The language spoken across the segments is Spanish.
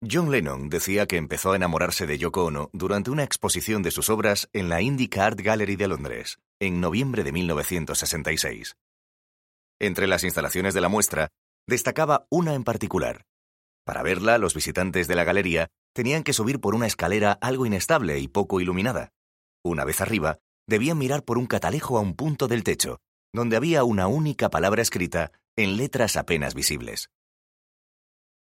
John Lennon decía que empezó a enamorarse de Yoko Ono durante una exposición de sus obras en la Indica Art Gallery de Londres, en noviembre de 1966. Entre las instalaciones de la muestra, destacaba una en particular. Para verla, los visitantes de la galería tenían que subir por una escalera algo inestable y poco iluminada. Una vez arriba, debían mirar por un catalejo a un punto del techo, donde había una única palabra escrita en letras apenas visibles.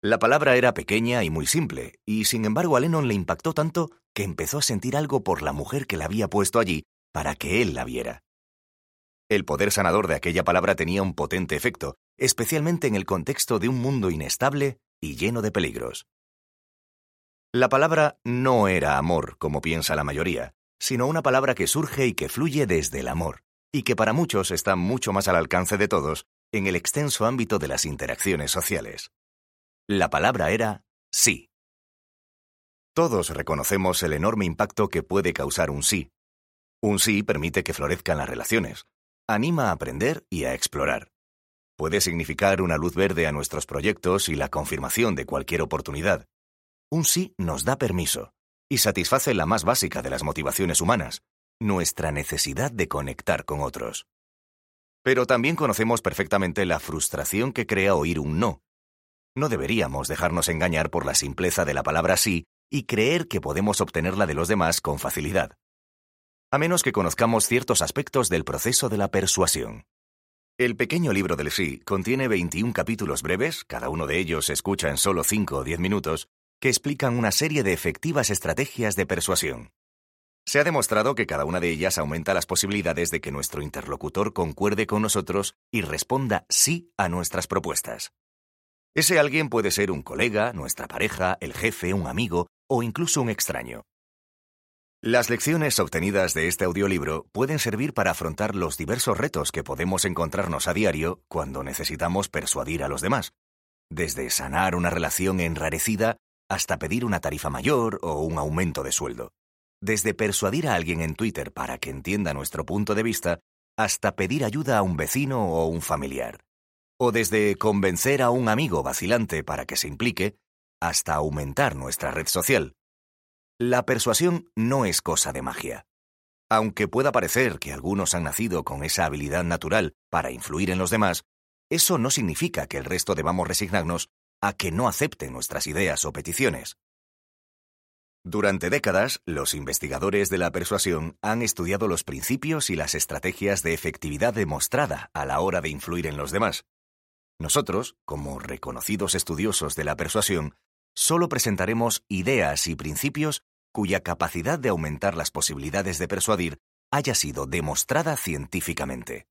La palabra era pequeña y muy simple, y sin embargo a Lennon le impactó tanto que empezó a sentir algo por la mujer que la había puesto allí para que él la viera. El poder sanador de aquella palabra tenía un potente efecto, especialmente en el contexto de un mundo inestable y lleno de peligros. La palabra no era amor, como piensa la mayoría, sino una palabra que surge y que fluye desde el amor, y que para muchos está mucho más al alcance de todos en el extenso ámbito de las interacciones sociales. La palabra era sí. Todos reconocemos el enorme impacto que puede causar un sí. Un sí permite que florezcan las relaciones, anima a aprender y a explorar. Puede significar una luz verde a nuestros proyectos y la confirmación de cualquier oportunidad. Un sí nos da permiso y satisface la más básica de las motivaciones humanas, nuestra necesidad de conectar con otros. Pero también conocemos perfectamente la frustración que crea oír un no, no deberíamos dejarnos engañar por la simpleza de la palabra sí y creer que podemos obtenerla de los demás con facilidad. A menos que conozcamos ciertos aspectos del proceso de la persuasión. El pequeño libro del sí contiene 21 capítulos breves, cada uno de ellos se escucha en solo 5 o 10 minutos, que explican una serie de efectivas estrategias de persuasión. Se ha demostrado que cada una de ellas aumenta las posibilidades de que nuestro interlocutor concuerde con nosotros y responda sí a nuestras propuestas. Ese alguien puede ser un colega, nuestra pareja, el jefe, un amigo o incluso un extraño. Las lecciones obtenidas de este audiolibro pueden servir para afrontar los diversos retos que podemos encontrarnos a diario cuando necesitamos persuadir a los demás, desde sanar una relación enrarecida hasta pedir una tarifa mayor o un aumento de sueldo, desde persuadir a alguien en Twitter para que entienda nuestro punto de vista hasta pedir ayuda a un vecino o un familiar o desde convencer a un amigo vacilante para que se implique, hasta aumentar nuestra red social. La persuasión no es cosa de magia. Aunque pueda parecer que algunos han nacido con esa habilidad natural para influir en los demás, eso no significa que el resto debamos resignarnos a que no acepten nuestras ideas o peticiones. Durante décadas, los investigadores de la persuasión han estudiado los principios y las estrategias de efectividad demostrada a la hora de influir en los demás. Nosotros, como reconocidos estudiosos de la persuasión, solo presentaremos ideas y principios cuya capacidad de aumentar las posibilidades de persuadir haya sido demostrada científicamente.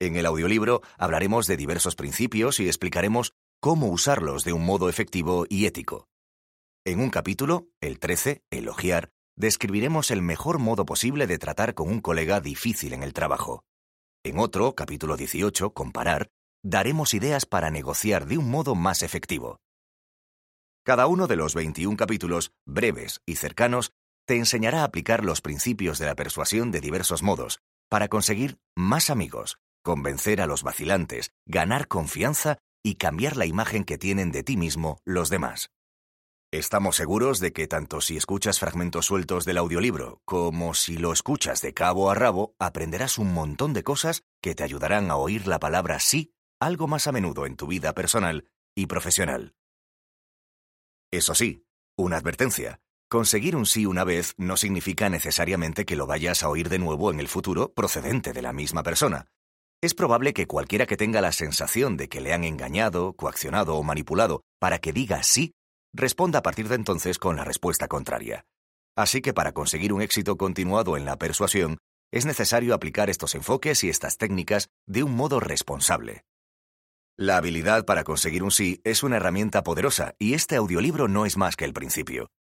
En el audiolibro hablaremos de diversos principios y explicaremos cómo usarlos de un modo efectivo y ético. En un capítulo, el 13, Elogiar, describiremos el mejor modo posible de tratar con un colega difícil en el trabajo. En otro, capítulo 18, Comparar, daremos ideas para negociar de un modo más efectivo. Cada uno de los 21 capítulos, breves y cercanos, te enseñará a aplicar los principios de la persuasión de diversos modos, para conseguir más amigos, convencer a los vacilantes, ganar confianza y cambiar la imagen que tienen de ti mismo los demás. Estamos seguros de que tanto si escuchas fragmentos sueltos del audiolibro como si lo escuchas de cabo a rabo, aprenderás un montón de cosas que te ayudarán a oír la palabra sí algo más a menudo en tu vida personal y profesional. Eso sí, una advertencia. Conseguir un sí una vez no significa necesariamente que lo vayas a oír de nuevo en el futuro procedente de la misma persona. Es probable que cualquiera que tenga la sensación de que le han engañado, coaccionado o manipulado para que diga sí, responda a partir de entonces con la respuesta contraria. Así que para conseguir un éxito continuado en la persuasión, es necesario aplicar estos enfoques y estas técnicas de un modo responsable. La habilidad para conseguir un sí es una herramienta poderosa y este audiolibro no es más que el principio.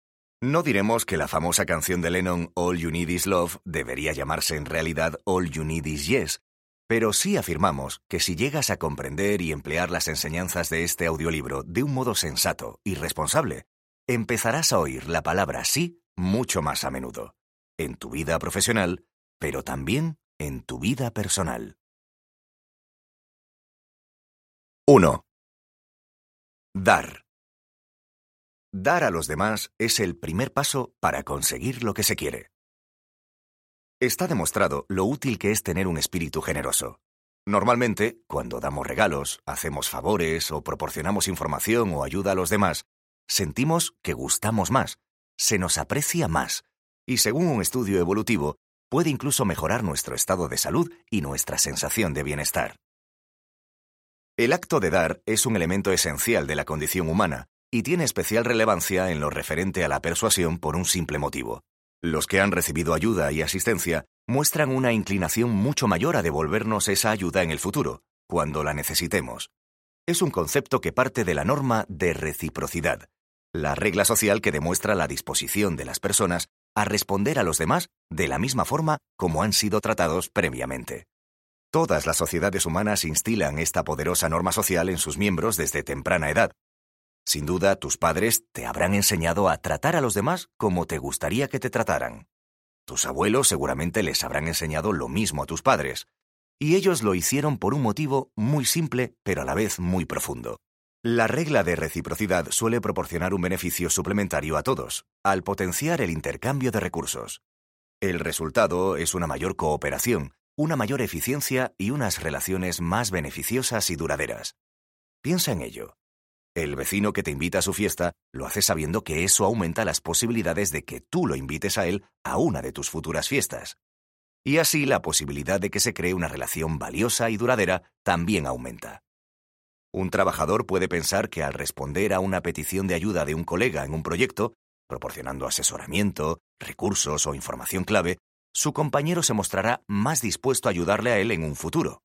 No diremos que la famosa canción de Lennon All You Need Is Love debería llamarse en realidad All You Need Is Yes, pero sí afirmamos que si llegas a comprender y emplear las enseñanzas de este audiolibro de un modo sensato y responsable, empezarás a oír la palabra sí mucho más a menudo, en tu vida profesional, pero también en tu vida personal. 1. Dar. Dar a los demás es el primer paso para conseguir lo que se quiere. Está demostrado lo útil que es tener un espíritu generoso. Normalmente, cuando damos regalos, hacemos favores o proporcionamos información o ayuda a los demás, sentimos que gustamos más, se nos aprecia más, y según un estudio evolutivo, puede incluso mejorar nuestro estado de salud y nuestra sensación de bienestar. El acto de dar es un elemento esencial de la condición humana y tiene especial relevancia en lo referente a la persuasión por un simple motivo. Los que han recibido ayuda y asistencia muestran una inclinación mucho mayor a devolvernos esa ayuda en el futuro, cuando la necesitemos. Es un concepto que parte de la norma de reciprocidad, la regla social que demuestra la disposición de las personas a responder a los demás de la misma forma como han sido tratados previamente. Todas las sociedades humanas instilan esta poderosa norma social en sus miembros desde temprana edad, sin duda, tus padres te habrán enseñado a tratar a los demás como te gustaría que te trataran. Tus abuelos seguramente les habrán enseñado lo mismo a tus padres, y ellos lo hicieron por un motivo muy simple, pero a la vez muy profundo. La regla de reciprocidad suele proporcionar un beneficio suplementario a todos, al potenciar el intercambio de recursos. El resultado es una mayor cooperación, una mayor eficiencia y unas relaciones más beneficiosas y duraderas. Piensa en ello. El vecino que te invita a su fiesta lo hace sabiendo que eso aumenta las posibilidades de que tú lo invites a él a una de tus futuras fiestas. Y así la posibilidad de que se cree una relación valiosa y duradera también aumenta. Un trabajador puede pensar que al responder a una petición de ayuda de un colega en un proyecto, proporcionando asesoramiento, recursos o información clave, su compañero se mostrará más dispuesto a ayudarle a él en un futuro.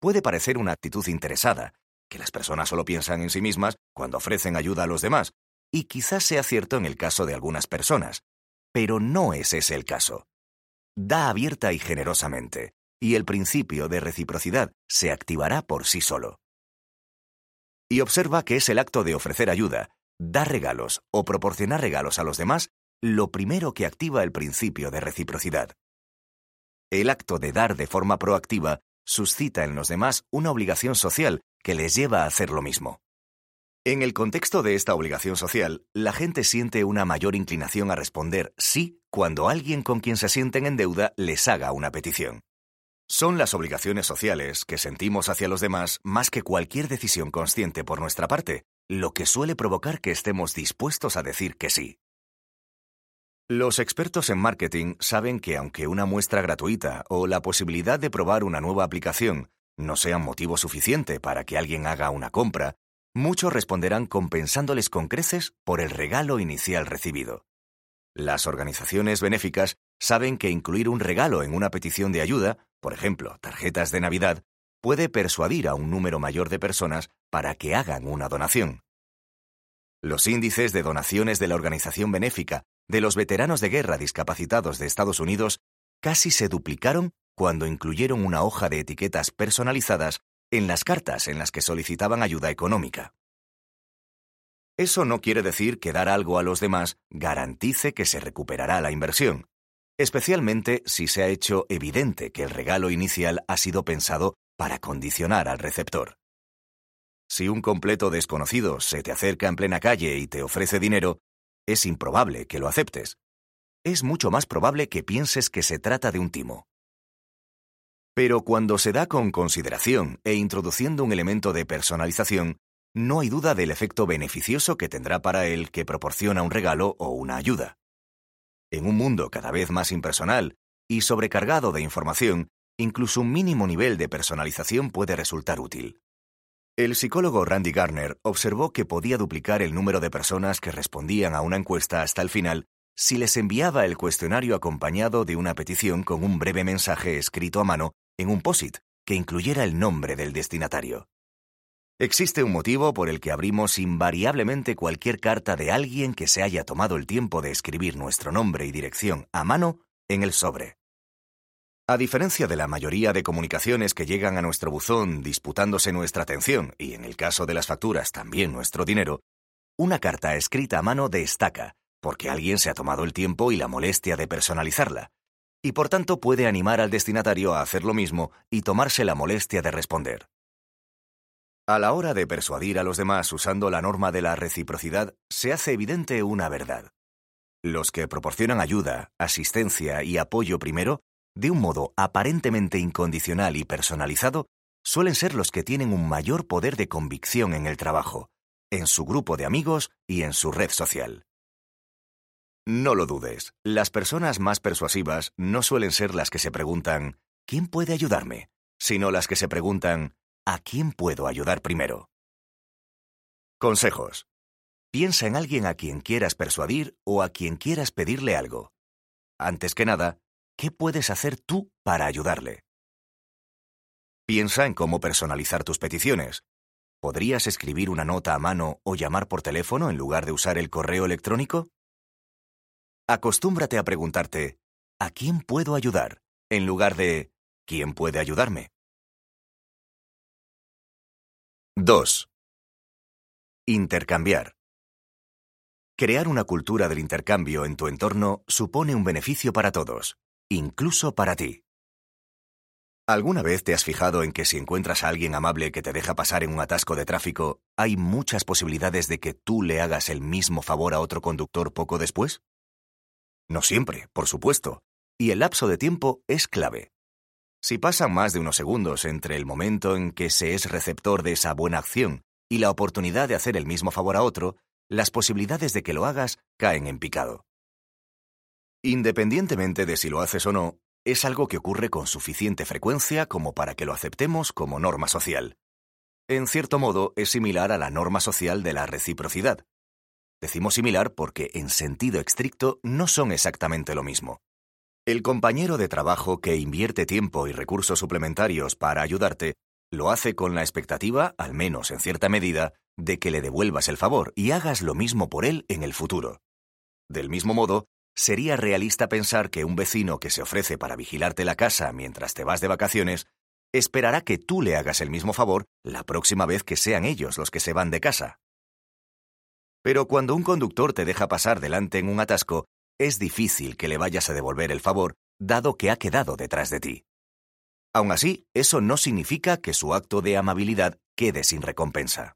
Puede parecer una actitud interesada, que las personas solo piensan en sí mismas cuando ofrecen ayuda a los demás, y quizás sea cierto en el caso de algunas personas, pero no es ese el caso. Da abierta y generosamente, y el principio de reciprocidad se activará por sí solo. Y observa que es el acto de ofrecer ayuda, dar regalos o proporcionar regalos a los demás lo primero que activa el principio de reciprocidad. El acto de dar de forma proactiva suscita en los demás una obligación social que les lleva a hacer lo mismo. En el contexto de esta obligación social, la gente siente una mayor inclinación a responder sí cuando alguien con quien se sienten en deuda les haga una petición. Son las obligaciones sociales que sentimos hacia los demás más que cualquier decisión consciente por nuestra parte, lo que suele provocar que estemos dispuestos a decir que sí. Los expertos en marketing saben que aunque una muestra gratuita o la posibilidad de probar una nueva aplicación no sean motivo suficiente para que alguien haga una compra, muchos responderán compensándoles con creces por el regalo inicial recibido. Las organizaciones benéficas saben que incluir un regalo en una petición de ayuda, por ejemplo, tarjetas de Navidad, puede persuadir a un número mayor de personas para que hagan una donación. Los índices de donaciones de la organización benéfica de los veteranos de guerra discapacitados de Estados Unidos casi se duplicaron cuando incluyeron una hoja de etiquetas personalizadas en las cartas en las que solicitaban ayuda económica. Eso no quiere decir que dar algo a los demás garantice que se recuperará la inversión, especialmente si se ha hecho evidente que el regalo inicial ha sido pensado para condicionar al receptor. Si un completo desconocido se te acerca en plena calle y te ofrece dinero, es improbable que lo aceptes. Es mucho más probable que pienses que se trata de un timo. Pero cuando se da con consideración e introduciendo un elemento de personalización, no hay duda del efecto beneficioso que tendrá para él que proporciona un regalo o una ayuda. En un mundo cada vez más impersonal y sobrecargado de información, incluso un mínimo nivel de personalización puede resultar útil. El psicólogo Randy Garner observó que podía duplicar el número de personas que respondían a una encuesta hasta el final si les enviaba el cuestionario acompañado de una petición con un breve mensaje escrito a mano en un POSIT que incluyera el nombre del destinatario. Existe un motivo por el que abrimos invariablemente cualquier carta de alguien que se haya tomado el tiempo de escribir nuestro nombre y dirección a mano en el sobre. A diferencia de la mayoría de comunicaciones que llegan a nuestro buzón disputándose nuestra atención y en el caso de las facturas también nuestro dinero, una carta escrita a mano destaca, porque alguien se ha tomado el tiempo y la molestia de personalizarla, y por tanto puede animar al destinatario a hacer lo mismo y tomarse la molestia de responder. A la hora de persuadir a los demás usando la norma de la reciprocidad, se hace evidente una verdad. Los que proporcionan ayuda, asistencia y apoyo primero, de un modo aparentemente incondicional y personalizado, suelen ser los que tienen un mayor poder de convicción en el trabajo, en su grupo de amigos y en su red social. No lo dudes, las personas más persuasivas no suelen ser las que se preguntan ¿quién puede ayudarme? sino las que se preguntan ¿a quién puedo ayudar primero? Consejos. Piensa en alguien a quien quieras persuadir o a quien quieras pedirle algo. Antes que nada, ¿qué puedes hacer tú para ayudarle? Piensa en cómo personalizar tus peticiones. ¿Podrías escribir una nota a mano o llamar por teléfono en lugar de usar el correo electrónico? Acostúmbrate a preguntarte, ¿a quién puedo ayudar? en lugar de, ¿quién puede ayudarme? 2. Intercambiar. Crear una cultura del intercambio en tu entorno supone un beneficio para todos, incluso para ti. ¿Alguna vez te has fijado en que si encuentras a alguien amable que te deja pasar en un atasco de tráfico, hay muchas posibilidades de que tú le hagas el mismo favor a otro conductor poco después? No siempre, por supuesto, y el lapso de tiempo es clave. Si pasan más de unos segundos entre el momento en que se es receptor de esa buena acción y la oportunidad de hacer el mismo favor a otro, las posibilidades de que lo hagas caen en picado. Independientemente de si lo haces o no, es algo que ocurre con suficiente frecuencia como para que lo aceptemos como norma social. En cierto modo, es similar a la norma social de la reciprocidad. Decimos similar porque, en sentido estricto, no son exactamente lo mismo. El compañero de trabajo que invierte tiempo y recursos suplementarios para ayudarte lo hace con la expectativa, al menos en cierta medida, de que le devuelvas el favor y hagas lo mismo por él en el futuro. Del mismo modo, sería realista pensar que un vecino que se ofrece para vigilarte la casa mientras te vas de vacaciones esperará que tú le hagas el mismo favor la próxima vez que sean ellos los que se van de casa. Pero cuando un conductor te deja pasar delante en un atasco, es difícil que le vayas a devolver el favor, dado que ha quedado detrás de ti. Aun así, eso no significa que su acto de amabilidad quede sin recompensa.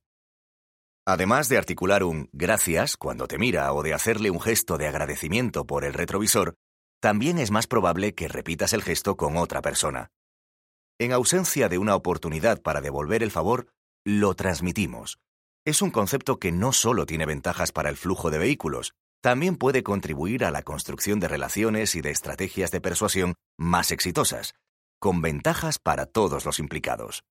Además de articular un gracias cuando te mira o de hacerle un gesto de agradecimiento por el retrovisor, también es más probable que repitas el gesto con otra persona. En ausencia de una oportunidad para devolver el favor, lo transmitimos. Es un concepto que no solo tiene ventajas para el flujo de vehículos, también puede contribuir a la construcción de relaciones y de estrategias de persuasión más exitosas, con ventajas para todos los implicados.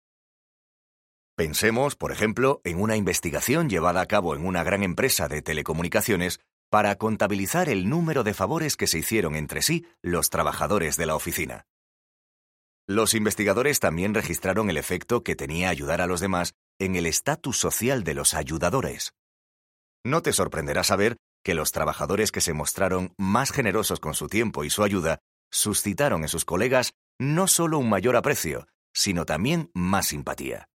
Pensemos, por ejemplo, en una investigación llevada a cabo en una gran empresa de telecomunicaciones para contabilizar el número de favores que se hicieron entre sí los trabajadores de la oficina. Los investigadores también registraron el efecto que tenía ayudar a los demás en el estatus social de los ayudadores. No te sorprenderá saber que los trabajadores que se mostraron más generosos con su tiempo y su ayuda suscitaron en sus colegas no solo un mayor aprecio, sino también más simpatía.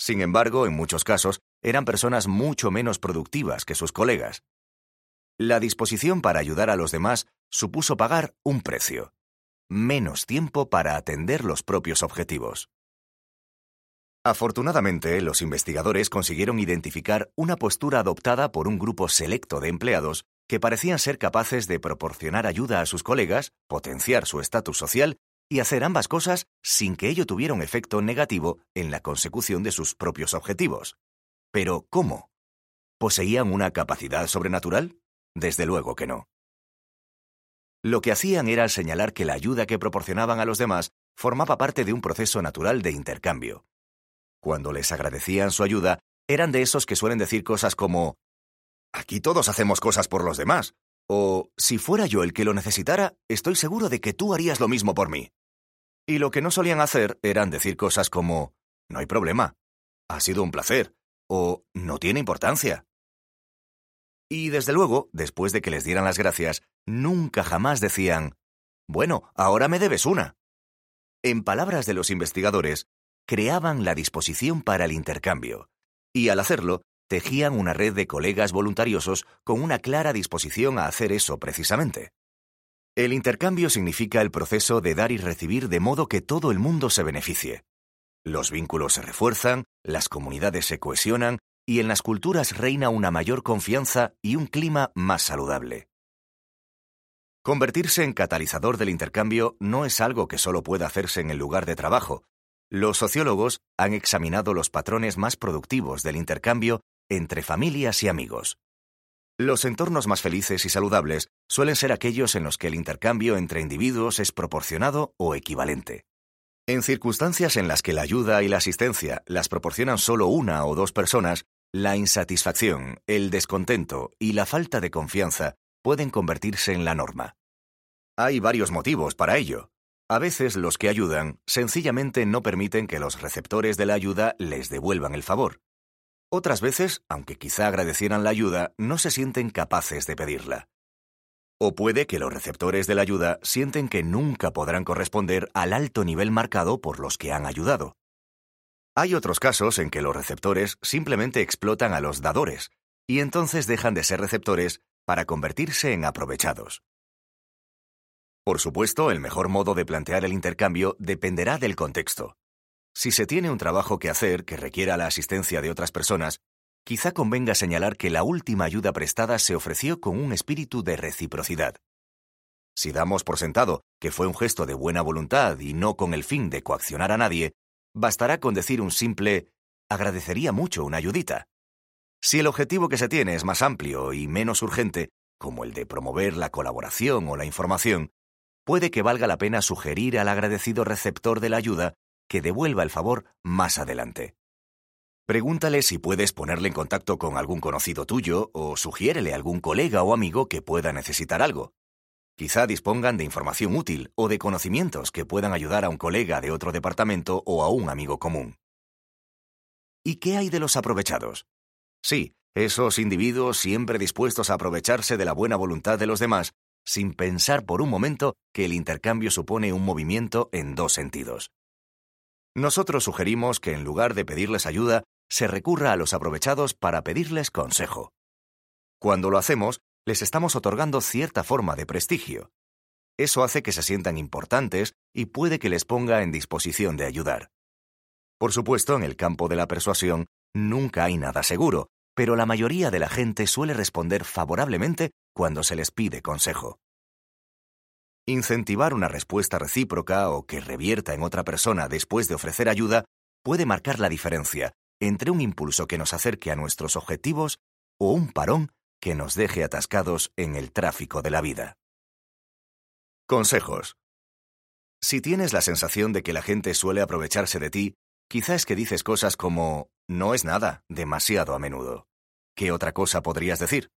Sin embargo, en muchos casos, eran personas mucho menos productivas que sus colegas. La disposición para ayudar a los demás supuso pagar un precio, menos tiempo para atender los propios objetivos. Afortunadamente, los investigadores consiguieron identificar una postura adoptada por un grupo selecto de empleados que parecían ser capaces de proporcionar ayuda a sus colegas, potenciar su estatus social y hacer ambas cosas sin que ello tuviera un efecto negativo en la consecución de sus propios objetivos. Pero, ¿cómo? ¿Poseían una capacidad sobrenatural? Desde luego que no. Lo que hacían era señalar que la ayuda que proporcionaban a los demás formaba parte de un proceso natural de intercambio. Cuando les agradecían su ayuda, eran de esos que suelen decir cosas como Aquí todos hacemos cosas por los demás. O si fuera yo el que lo necesitara, estoy seguro de que tú harías lo mismo por mí. Y lo que no solían hacer eran decir cosas como No hay problema, ha sido un placer, o No tiene importancia. Y desde luego, después de que les dieran las gracias, nunca jamás decían Bueno, ahora me debes una. En palabras de los investigadores, creaban la disposición para el intercambio, y al hacerlo, tejían una red de colegas voluntariosos con una clara disposición a hacer eso precisamente. El intercambio significa el proceso de dar y recibir de modo que todo el mundo se beneficie. Los vínculos se refuerzan, las comunidades se cohesionan y en las culturas reina una mayor confianza y un clima más saludable. Convertirse en catalizador del intercambio no es algo que solo pueda hacerse en el lugar de trabajo. Los sociólogos han examinado los patrones más productivos del intercambio entre familias y amigos. Los entornos más felices y saludables suelen ser aquellos en los que el intercambio entre individuos es proporcionado o equivalente. En circunstancias en las que la ayuda y la asistencia las proporcionan solo una o dos personas, la insatisfacción, el descontento y la falta de confianza pueden convertirse en la norma. Hay varios motivos para ello. A veces los que ayudan sencillamente no permiten que los receptores de la ayuda les devuelvan el favor. Otras veces, aunque quizá agradecieran la ayuda, no se sienten capaces de pedirla. O puede que los receptores de la ayuda sienten que nunca podrán corresponder al alto nivel marcado por los que han ayudado. Hay otros casos en que los receptores simplemente explotan a los dadores, y entonces dejan de ser receptores para convertirse en aprovechados. Por supuesto, el mejor modo de plantear el intercambio dependerá del contexto. Si se tiene un trabajo que hacer que requiera la asistencia de otras personas, quizá convenga señalar que la última ayuda prestada se ofreció con un espíritu de reciprocidad. Si damos por sentado que fue un gesto de buena voluntad y no con el fin de coaccionar a nadie, bastará con decir un simple agradecería mucho una ayudita. Si el objetivo que se tiene es más amplio y menos urgente, como el de promover la colaboración o la información, puede que valga la pena sugerir al agradecido receptor de la ayuda que devuelva el favor más adelante. Pregúntale si puedes ponerle en contacto con algún conocido tuyo o sugiérele a algún colega o amigo que pueda necesitar algo. Quizá dispongan de información útil o de conocimientos que puedan ayudar a un colega de otro departamento o a un amigo común. ¿Y qué hay de los aprovechados? Sí, esos individuos siempre dispuestos a aprovecharse de la buena voluntad de los demás, sin pensar por un momento que el intercambio supone un movimiento en dos sentidos. Nosotros sugerimos que en lugar de pedirles ayuda, se recurra a los aprovechados para pedirles consejo. Cuando lo hacemos, les estamos otorgando cierta forma de prestigio. Eso hace que se sientan importantes y puede que les ponga en disposición de ayudar. Por supuesto, en el campo de la persuasión nunca hay nada seguro, pero la mayoría de la gente suele responder favorablemente cuando se les pide consejo. Incentivar una respuesta recíproca o que revierta en otra persona después de ofrecer ayuda puede marcar la diferencia entre un impulso que nos acerque a nuestros objetivos o un parón que nos deje atascados en el tráfico de la vida. Consejos. Si tienes la sensación de que la gente suele aprovecharse de ti, quizás es que dices cosas como no es nada demasiado a menudo. ¿Qué otra cosa podrías decir?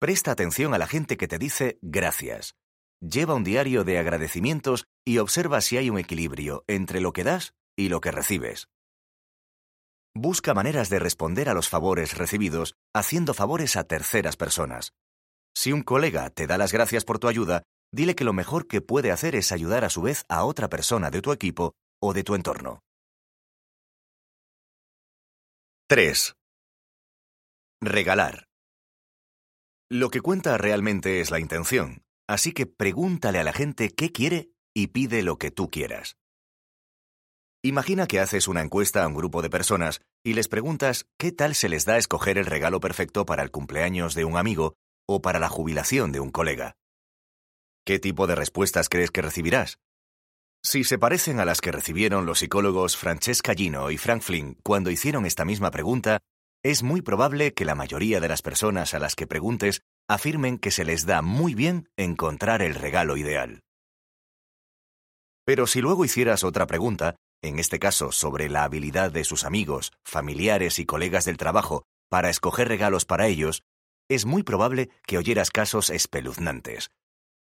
Presta atención a la gente que te dice gracias. Lleva un diario de agradecimientos y observa si hay un equilibrio entre lo que das y lo que recibes. Busca maneras de responder a los favores recibidos haciendo favores a terceras personas. Si un colega te da las gracias por tu ayuda, dile que lo mejor que puede hacer es ayudar a su vez a otra persona de tu equipo o de tu entorno. 3. Regalar. Lo que cuenta realmente es la intención, así que pregúntale a la gente qué quiere y pide lo que tú quieras. Imagina que haces una encuesta a un grupo de personas y les preguntas qué tal se les da escoger el regalo perfecto para el cumpleaños de un amigo o para la jubilación de un colega. ¿Qué tipo de respuestas crees que recibirás? Si se parecen a las que recibieron los psicólogos Francesca Gino y Frank Flynn cuando hicieron esta misma pregunta, es muy probable que la mayoría de las personas a las que preguntes afirmen que se les da muy bien encontrar el regalo ideal. Pero si luego hicieras otra pregunta, en este caso sobre la habilidad de sus amigos, familiares y colegas del trabajo para escoger regalos para ellos, es muy probable que oyeras casos espeluznantes.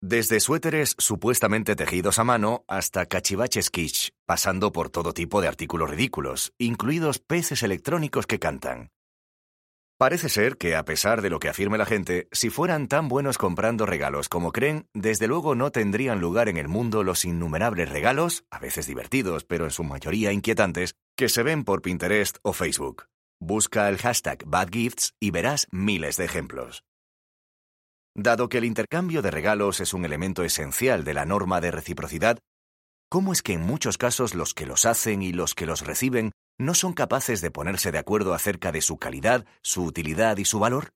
Desde suéteres supuestamente tejidos a mano hasta cachivaches kitsch, pasando por todo tipo de artículos ridículos, incluidos peces electrónicos que cantan. Parece ser que, a pesar de lo que afirme la gente, si fueran tan buenos comprando regalos como creen, desde luego no tendrían lugar en el mundo los innumerables regalos, a veces divertidos, pero en su mayoría inquietantes, que se ven por Pinterest o Facebook. Busca el hashtag BadGifts y verás miles de ejemplos. Dado que el intercambio de regalos es un elemento esencial de la norma de reciprocidad, cómo es que en muchos casos los que los hacen y los que los reciben no son capaces de ponerse de acuerdo acerca de su calidad, su utilidad y su valor?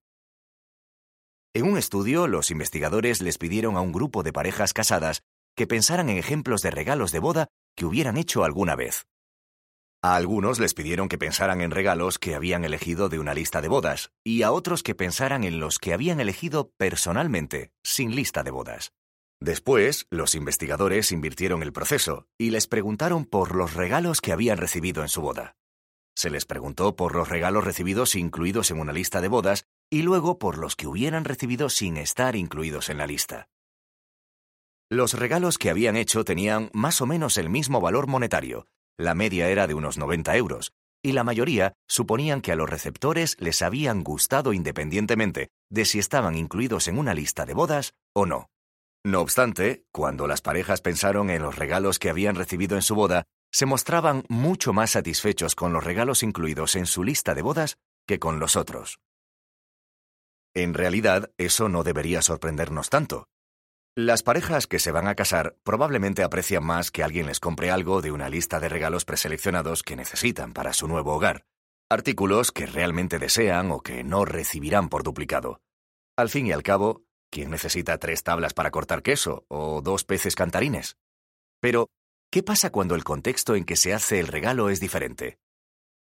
En un estudio, los investigadores les pidieron a un grupo de parejas casadas que pensaran en ejemplos de regalos de boda que hubieran hecho alguna vez. A algunos les pidieron que pensaran en regalos que habían elegido de una lista de bodas, y a otros que pensaran en los que habían elegido personalmente, sin lista de bodas. Después, los investigadores invirtieron el proceso y les preguntaron por los regalos que habían recibido en su boda. Se les preguntó por los regalos recibidos incluidos en una lista de bodas y luego por los que hubieran recibido sin estar incluidos en la lista. Los regalos que habían hecho tenían más o menos el mismo valor monetario, la media era de unos 90 euros, y la mayoría suponían que a los receptores les habían gustado independientemente de si estaban incluidos en una lista de bodas o no. No obstante, cuando las parejas pensaron en los regalos que habían recibido en su boda, se mostraban mucho más satisfechos con los regalos incluidos en su lista de bodas que con los otros. En realidad, eso no debería sorprendernos tanto, las parejas que se van a casar probablemente aprecian más que alguien les compre algo de una lista de regalos preseleccionados que necesitan para su nuevo hogar, artículos que realmente desean o que no recibirán por duplicado. Al fin y al cabo, ¿quién necesita tres tablas para cortar queso o dos peces cantarines? Pero, ¿qué pasa cuando el contexto en que se hace el regalo es diferente?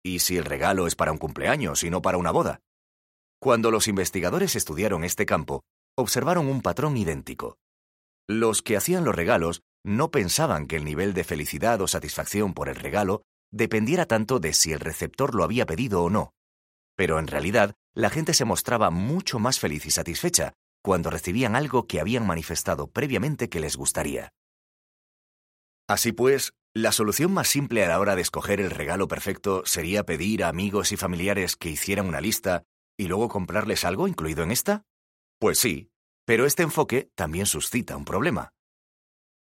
¿Y si el regalo es para un cumpleaños y no para una boda? Cuando los investigadores estudiaron este campo, observaron un patrón idéntico. Los que hacían los regalos no pensaban que el nivel de felicidad o satisfacción por el regalo dependiera tanto de si el receptor lo había pedido o no. Pero en realidad, la gente se mostraba mucho más feliz y satisfecha cuando recibían algo que habían manifestado previamente que les gustaría. Así pues, la solución más simple a la hora de escoger el regalo perfecto sería pedir a amigos y familiares que hicieran una lista y luego comprarles algo incluido en esta? Pues sí, pero este enfoque también suscita un problema.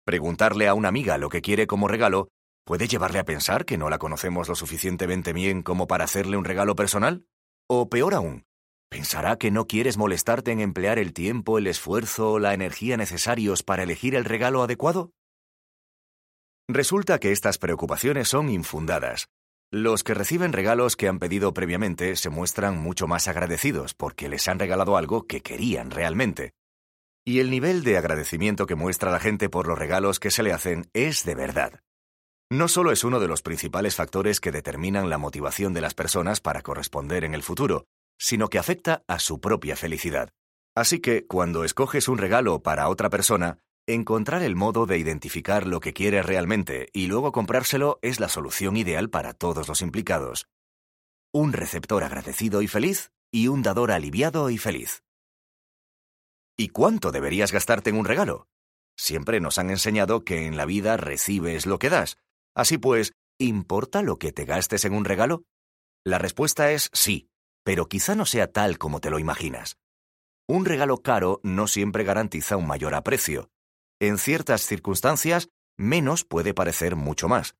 Preguntarle a una amiga lo que quiere como regalo puede llevarle a pensar que no la conocemos lo suficientemente bien como para hacerle un regalo personal. O peor aún, ¿pensará que no quieres molestarte en emplear el tiempo, el esfuerzo o la energía necesarios para elegir el regalo adecuado? Resulta que estas preocupaciones son infundadas. Los que reciben regalos que han pedido previamente se muestran mucho más agradecidos porque les han regalado algo que querían realmente. Y el nivel de agradecimiento que muestra la gente por los regalos que se le hacen es de verdad. No solo es uno de los principales factores que determinan la motivación de las personas para corresponder en el futuro, sino que afecta a su propia felicidad. Así que, cuando escoges un regalo para otra persona, encontrar el modo de identificar lo que quieres realmente y luego comprárselo es la solución ideal para todos los implicados. Un receptor agradecido y feliz y un dador aliviado y feliz. ¿Y cuánto deberías gastarte en un regalo? Siempre nos han enseñado que en la vida recibes lo que das. Así pues, ¿importa lo que te gastes en un regalo? La respuesta es sí, pero quizá no sea tal como te lo imaginas. Un regalo caro no siempre garantiza un mayor aprecio. En ciertas circunstancias, menos puede parecer mucho más.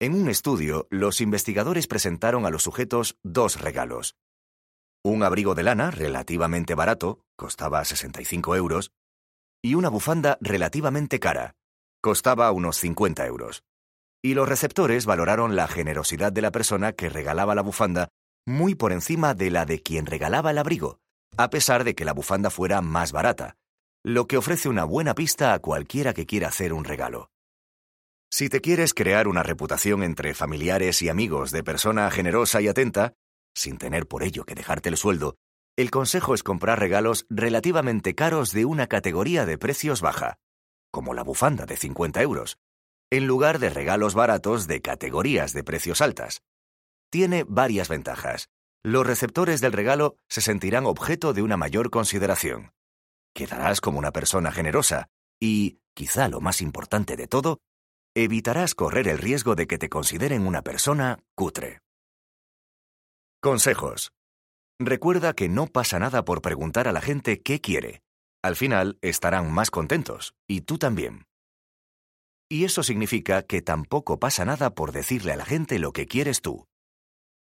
En un estudio, los investigadores presentaron a los sujetos dos regalos. Un abrigo de lana relativamente barato, costaba 65 euros, y una bufanda relativamente cara, costaba unos 50 euros. Y los receptores valoraron la generosidad de la persona que regalaba la bufanda muy por encima de la de quien regalaba el abrigo, a pesar de que la bufanda fuera más barata, lo que ofrece una buena pista a cualquiera que quiera hacer un regalo. Si te quieres crear una reputación entre familiares y amigos de persona generosa y atenta, sin tener por ello que dejarte el sueldo, el consejo es comprar regalos relativamente caros de una categoría de precios baja, como la bufanda de 50 euros, en lugar de regalos baratos de categorías de precios altas. Tiene varias ventajas. Los receptores del regalo se sentirán objeto de una mayor consideración. Quedarás como una persona generosa y, quizá lo más importante de todo, evitarás correr el riesgo de que te consideren una persona cutre. Consejos. Recuerda que no pasa nada por preguntar a la gente qué quiere. Al final estarán más contentos, y tú también. Y eso significa que tampoco pasa nada por decirle a la gente lo que quieres tú.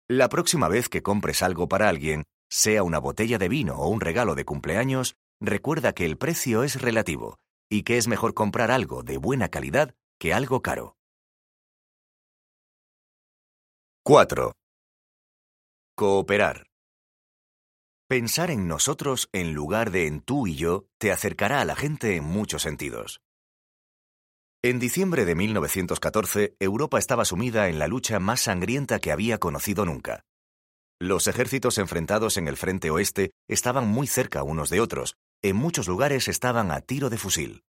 La próxima vez que compres algo para alguien, sea una botella de vino o un regalo de cumpleaños, recuerda que el precio es relativo y que es mejor comprar algo de buena calidad que algo caro. 4. Cooperar. Pensar en nosotros en lugar de en tú y yo te acercará a la gente en muchos sentidos. En diciembre de 1914, Europa estaba sumida en la lucha más sangrienta que había conocido nunca. Los ejércitos enfrentados en el frente oeste estaban muy cerca unos de otros, en muchos lugares estaban a tiro de fusil.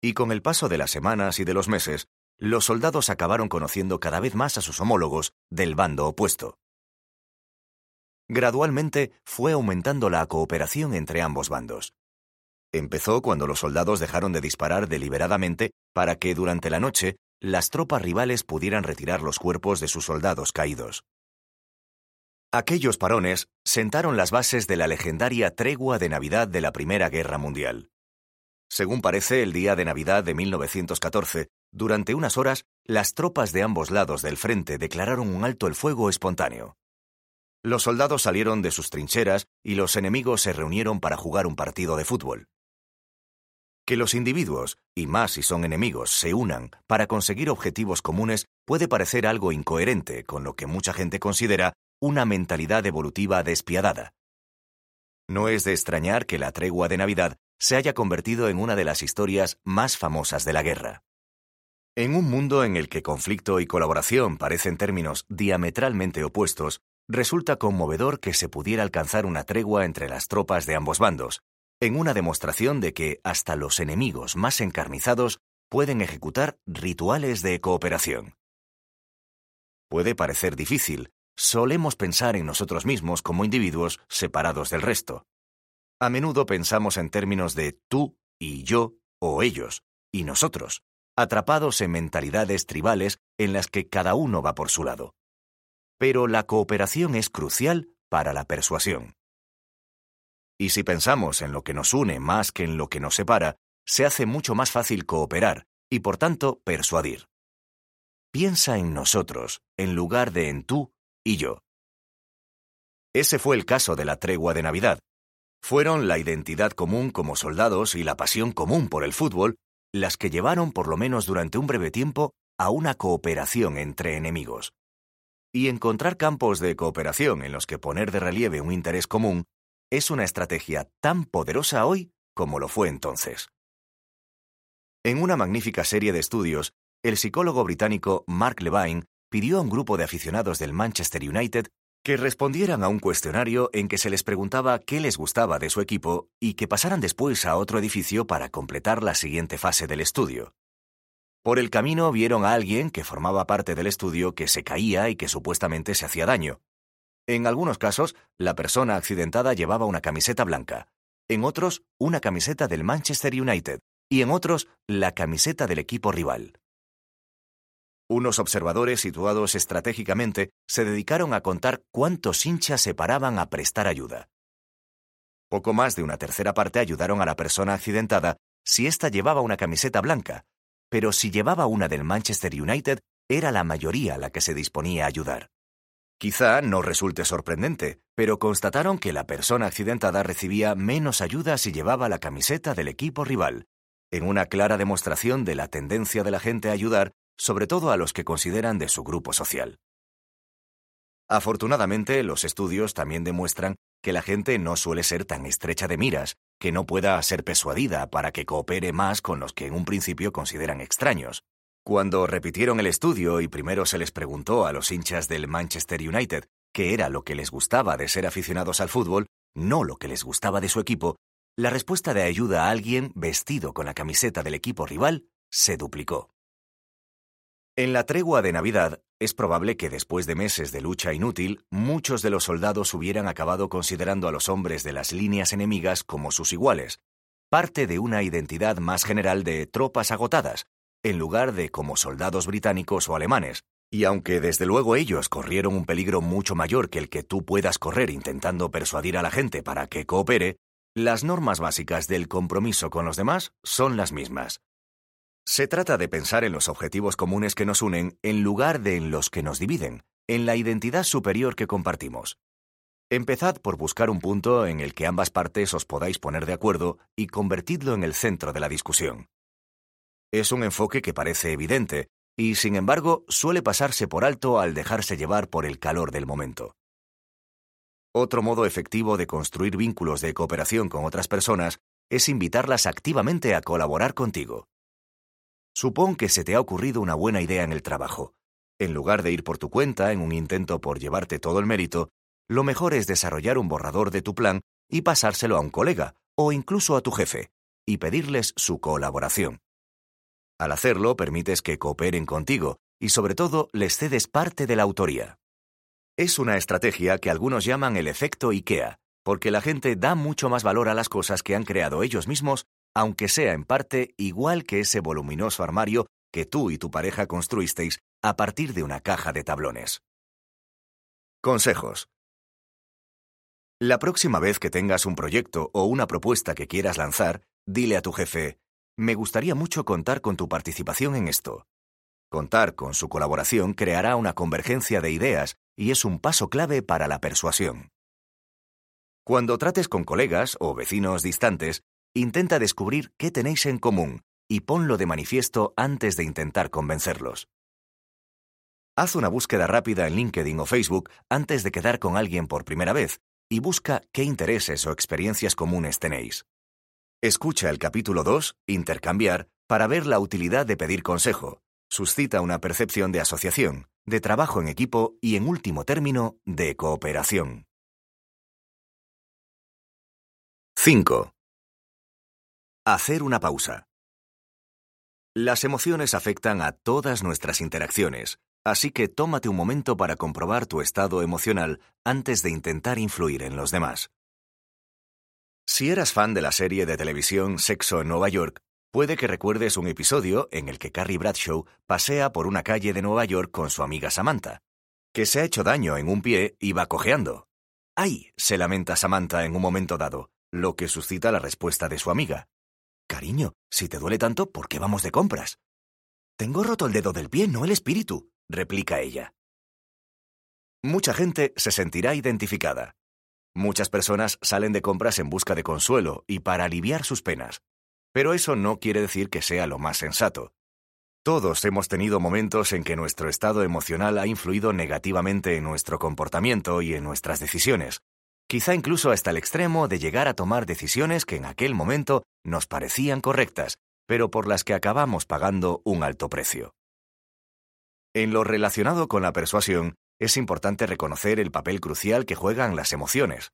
Y con el paso de las semanas y de los meses, los soldados acabaron conociendo cada vez más a sus homólogos del bando opuesto. Gradualmente fue aumentando la cooperación entre ambos bandos. Empezó cuando los soldados dejaron de disparar deliberadamente para que durante la noche las tropas rivales pudieran retirar los cuerpos de sus soldados caídos. Aquellos parones sentaron las bases de la legendaria tregua de Navidad de la Primera Guerra Mundial. Según parece, el día de Navidad de 1914, durante unas horas, las tropas de ambos lados del frente declararon un alto el fuego espontáneo. Los soldados salieron de sus trincheras y los enemigos se reunieron para jugar un partido de fútbol. Que los individuos, y más si son enemigos, se unan para conseguir objetivos comunes puede parecer algo incoherente con lo que mucha gente considera una mentalidad evolutiva despiadada. No es de extrañar que la tregua de Navidad se haya convertido en una de las historias más famosas de la guerra. En un mundo en el que conflicto y colaboración parecen términos diametralmente opuestos, resulta conmovedor que se pudiera alcanzar una tregua entre las tropas de ambos bandos, en una demostración de que hasta los enemigos más encarnizados pueden ejecutar rituales de cooperación. Puede parecer difícil, solemos pensar en nosotros mismos como individuos separados del resto. A menudo pensamos en términos de tú y yo o ellos y nosotros, atrapados en mentalidades tribales en las que cada uno va por su lado pero la cooperación es crucial para la persuasión. Y si pensamos en lo que nos une más que en lo que nos separa, se hace mucho más fácil cooperar y, por tanto, persuadir. Piensa en nosotros, en lugar de en tú y yo. Ese fue el caso de la tregua de Navidad. Fueron la identidad común como soldados y la pasión común por el fútbol las que llevaron, por lo menos durante un breve tiempo, a una cooperación entre enemigos y encontrar campos de cooperación en los que poner de relieve un interés común es una estrategia tan poderosa hoy como lo fue entonces. En una magnífica serie de estudios, el psicólogo británico Mark Levine pidió a un grupo de aficionados del Manchester United que respondieran a un cuestionario en que se les preguntaba qué les gustaba de su equipo y que pasaran después a otro edificio para completar la siguiente fase del estudio. Por el camino vieron a alguien que formaba parte del estudio que se caía y que supuestamente se hacía daño. En algunos casos, la persona accidentada llevaba una camiseta blanca, en otros, una camiseta del Manchester United y en otros, la camiseta del equipo rival. Unos observadores situados estratégicamente se dedicaron a contar cuántos hinchas se paraban a prestar ayuda. Poco más de una tercera parte ayudaron a la persona accidentada si ésta llevaba una camiseta blanca, pero si llevaba una del Manchester United, era la mayoría la que se disponía a ayudar. Quizá no resulte sorprendente, pero constataron que la persona accidentada recibía menos ayuda si llevaba la camiseta del equipo rival, en una clara demostración de la tendencia de la gente a ayudar, sobre todo a los que consideran de su grupo social. Afortunadamente, los estudios también demuestran que la gente no suele ser tan estrecha de miras, que no pueda ser persuadida para que coopere más con los que en un principio consideran extraños. Cuando repitieron el estudio y primero se les preguntó a los hinchas del Manchester United qué era lo que les gustaba de ser aficionados al fútbol, no lo que les gustaba de su equipo, la respuesta de ayuda a alguien vestido con la camiseta del equipo rival se duplicó. En la tregua de Navidad, es probable que después de meses de lucha inútil, muchos de los soldados hubieran acabado considerando a los hombres de las líneas enemigas como sus iguales, parte de una identidad más general de tropas agotadas, en lugar de como soldados británicos o alemanes, y aunque desde luego ellos corrieron un peligro mucho mayor que el que tú puedas correr intentando persuadir a la gente para que coopere, las normas básicas del compromiso con los demás son las mismas. Se trata de pensar en los objetivos comunes que nos unen en lugar de en los que nos dividen, en la identidad superior que compartimos. Empezad por buscar un punto en el que ambas partes os podáis poner de acuerdo y convertidlo en el centro de la discusión. Es un enfoque que parece evidente, y sin embargo suele pasarse por alto al dejarse llevar por el calor del momento. Otro modo efectivo de construir vínculos de cooperación con otras personas es invitarlas activamente a colaborar contigo. Supón que se te ha ocurrido una buena idea en el trabajo. En lugar de ir por tu cuenta en un intento por llevarte todo el mérito, lo mejor es desarrollar un borrador de tu plan y pasárselo a un colega o incluso a tu jefe, y pedirles su colaboración. Al hacerlo, permites que cooperen contigo y sobre todo les cedes parte de la autoría. Es una estrategia que algunos llaman el efecto IKEA, porque la gente da mucho más valor a las cosas que han creado ellos mismos, aunque sea en parte igual que ese voluminoso armario que tú y tu pareja construisteis a partir de una caja de tablones. Consejos. La próxima vez que tengas un proyecto o una propuesta que quieras lanzar, dile a tu jefe, me gustaría mucho contar con tu participación en esto. Contar con su colaboración creará una convergencia de ideas y es un paso clave para la persuasión. Cuando trates con colegas o vecinos distantes, intenta descubrir qué tenéis en común y ponlo de manifiesto antes de intentar convencerlos. Haz una búsqueda rápida en LinkedIn o Facebook antes de quedar con alguien por primera vez y busca qué intereses o experiencias comunes tenéis. Escucha el capítulo 2, Intercambiar, para ver la utilidad de pedir consejo. Suscita una percepción de asociación, de trabajo en equipo y, en último término, de cooperación. 5. Hacer una pausa. Las emociones afectan a todas nuestras interacciones, así que tómate un momento para comprobar tu estado emocional antes de intentar influir en los demás. Si eras fan de la serie de televisión Sexo en Nueva York, puede que recuerdes un episodio en el que Carrie Bradshaw pasea por una calle de Nueva York con su amiga Samantha, que se ha hecho daño en un pie y va cojeando. ¡Ay! se lamenta Samantha en un momento dado, lo que suscita la respuesta de su amiga. Cariño, si te duele tanto, ¿por qué vamos de compras? Tengo roto el dedo del pie, no el espíritu, replica ella. Mucha gente se sentirá identificada. Muchas personas salen de compras en busca de consuelo y para aliviar sus penas. Pero eso no quiere decir que sea lo más sensato. Todos hemos tenido momentos en que nuestro estado emocional ha influido negativamente en nuestro comportamiento y en nuestras decisiones, quizá incluso hasta el extremo de llegar a tomar decisiones que en aquel momento nos parecían correctas, pero por las que acabamos pagando un alto precio. En lo relacionado con la persuasión, es importante reconocer el papel crucial que juegan las emociones.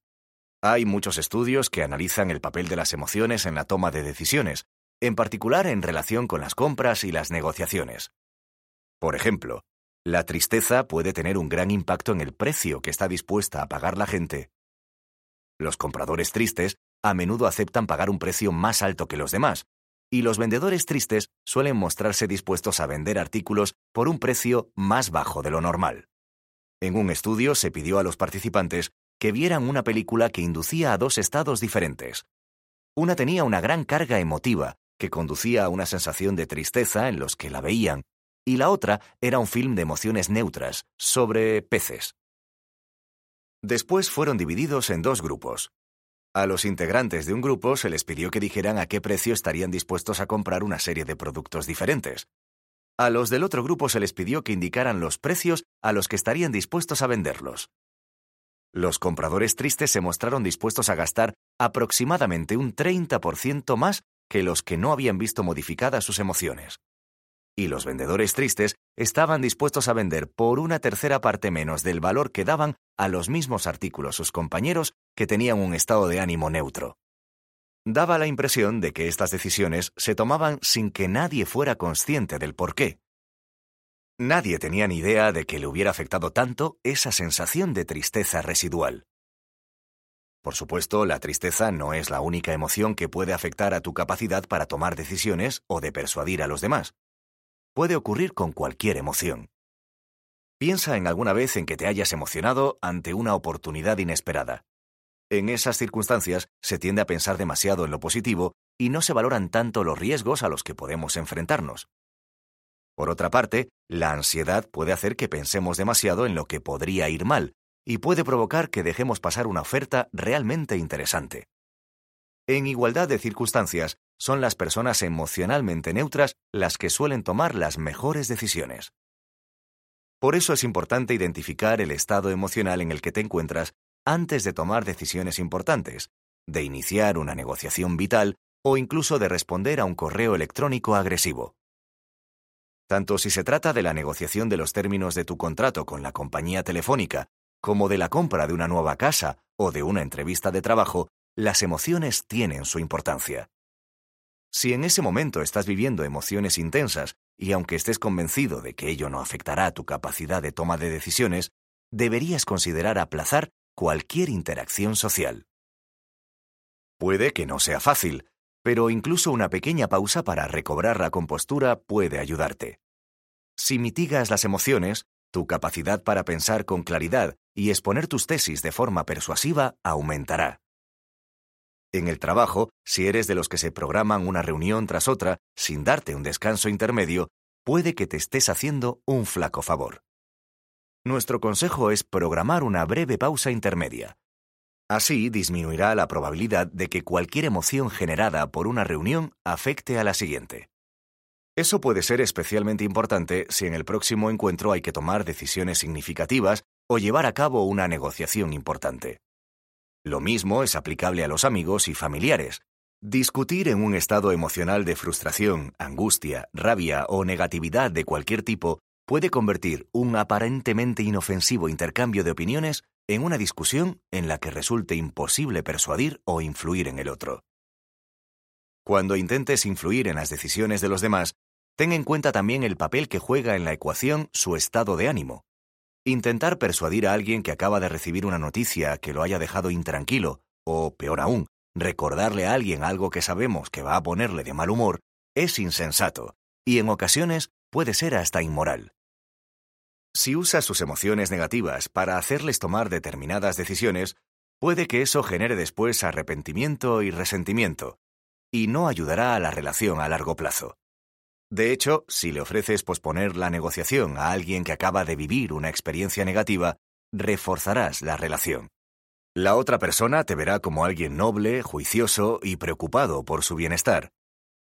Hay muchos estudios que analizan el papel de las emociones en la toma de decisiones, en particular en relación con las compras y las negociaciones. Por ejemplo, la tristeza puede tener un gran impacto en el precio que está dispuesta a pagar la gente. Los compradores tristes a menudo aceptan pagar un precio más alto que los demás, y los vendedores tristes suelen mostrarse dispuestos a vender artículos por un precio más bajo de lo normal. En un estudio se pidió a los participantes que vieran una película que inducía a dos estados diferentes. Una tenía una gran carga emotiva, que conducía a una sensación de tristeza en los que la veían, y la otra era un film de emociones neutras, sobre peces. Después fueron divididos en dos grupos. A los integrantes de un grupo se les pidió que dijeran a qué precio estarían dispuestos a comprar una serie de productos diferentes. A los del otro grupo se les pidió que indicaran los precios a los que estarían dispuestos a venderlos. Los compradores tristes se mostraron dispuestos a gastar aproximadamente un 30% más que los que no habían visto modificadas sus emociones. Y los vendedores tristes estaban dispuestos a vender por una tercera parte menos del valor que daban a los mismos artículos sus compañeros que tenían un estado de ánimo neutro. Daba la impresión de que estas decisiones se tomaban sin que nadie fuera consciente del por qué. Nadie tenía ni idea de que le hubiera afectado tanto esa sensación de tristeza residual. Por supuesto, la tristeza no es la única emoción que puede afectar a tu capacidad para tomar decisiones o de persuadir a los demás. Puede ocurrir con cualquier emoción. Piensa en alguna vez en que te hayas emocionado ante una oportunidad inesperada. En esas circunstancias se tiende a pensar demasiado en lo positivo y no se valoran tanto los riesgos a los que podemos enfrentarnos. Por otra parte, la ansiedad puede hacer que pensemos demasiado en lo que podría ir mal y puede provocar que dejemos pasar una oferta realmente interesante. En igualdad de circunstancias, son las personas emocionalmente neutras las que suelen tomar las mejores decisiones. Por eso es importante identificar el estado emocional en el que te encuentras antes de tomar decisiones importantes, de iniciar una negociación vital o incluso de responder a un correo electrónico agresivo. Tanto si se trata de la negociación de los términos de tu contrato con la compañía telefónica, como de la compra de una nueva casa o de una entrevista de trabajo, las emociones tienen su importancia. Si en ese momento estás viviendo emociones intensas y aunque estés convencido de que ello no afectará tu capacidad de toma de decisiones, deberías considerar aplazar cualquier interacción social. Puede que no sea fácil, pero incluso una pequeña pausa para recobrar la compostura puede ayudarte. Si mitigas las emociones, tu capacidad para pensar con claridad y exponer tus tesis de forma persuasiva aumentará. En el trabajo, si eres de los que se programan una reunión tras otra sin darte un descanso intermedio, puede que te estés haciendo un flaco favor. Nuestro consejo es programar una breve pausa intermedia, Así disminuirá la probabilidad de que cualquier emoción generada por una reunión afecte a la siguiente. Eso puede ser especialmente importante si en el próximo encuentro hay que tomar decisiones significativas o llevar a cabo una negociación importante. Lo mismo es aplicable a los amigos y familiares. Discutir en un estado emocional de frustración, angustia, rabia o negatividad de cualquier tipo puede convertir un aparentemente inofensivo intercambio de opiniones en una discusión en la que resulte imposible persuadir o influir en el otro. Cuando intentes influir en las decisiones de los demás, ten en cuenta también el papel que juega en la ecuación su estado de ánimo. Intentar persuadir a alguien que acaba de recibir una noticia que lo haya dejado intranquilo, o, peor aún, recordarle a alguien algo que sabemos que va a ponerle de mal humor, es insensato, y en ocasiones puede ser hasta inmoral. Si usas sus emociones negativas para hacerles tomar determinadas decisiones, puede que eso genere después arrepentimiento y resentimiento, y no ayudará a la relación a largo plazo. De hecho, si le ofreces posponer la negociación a alguien que acaba de vivir una experiencia negativa, reforzarás la relación. La otra persona te verá como alguien noble, juicioso y preocupado por su bienestar,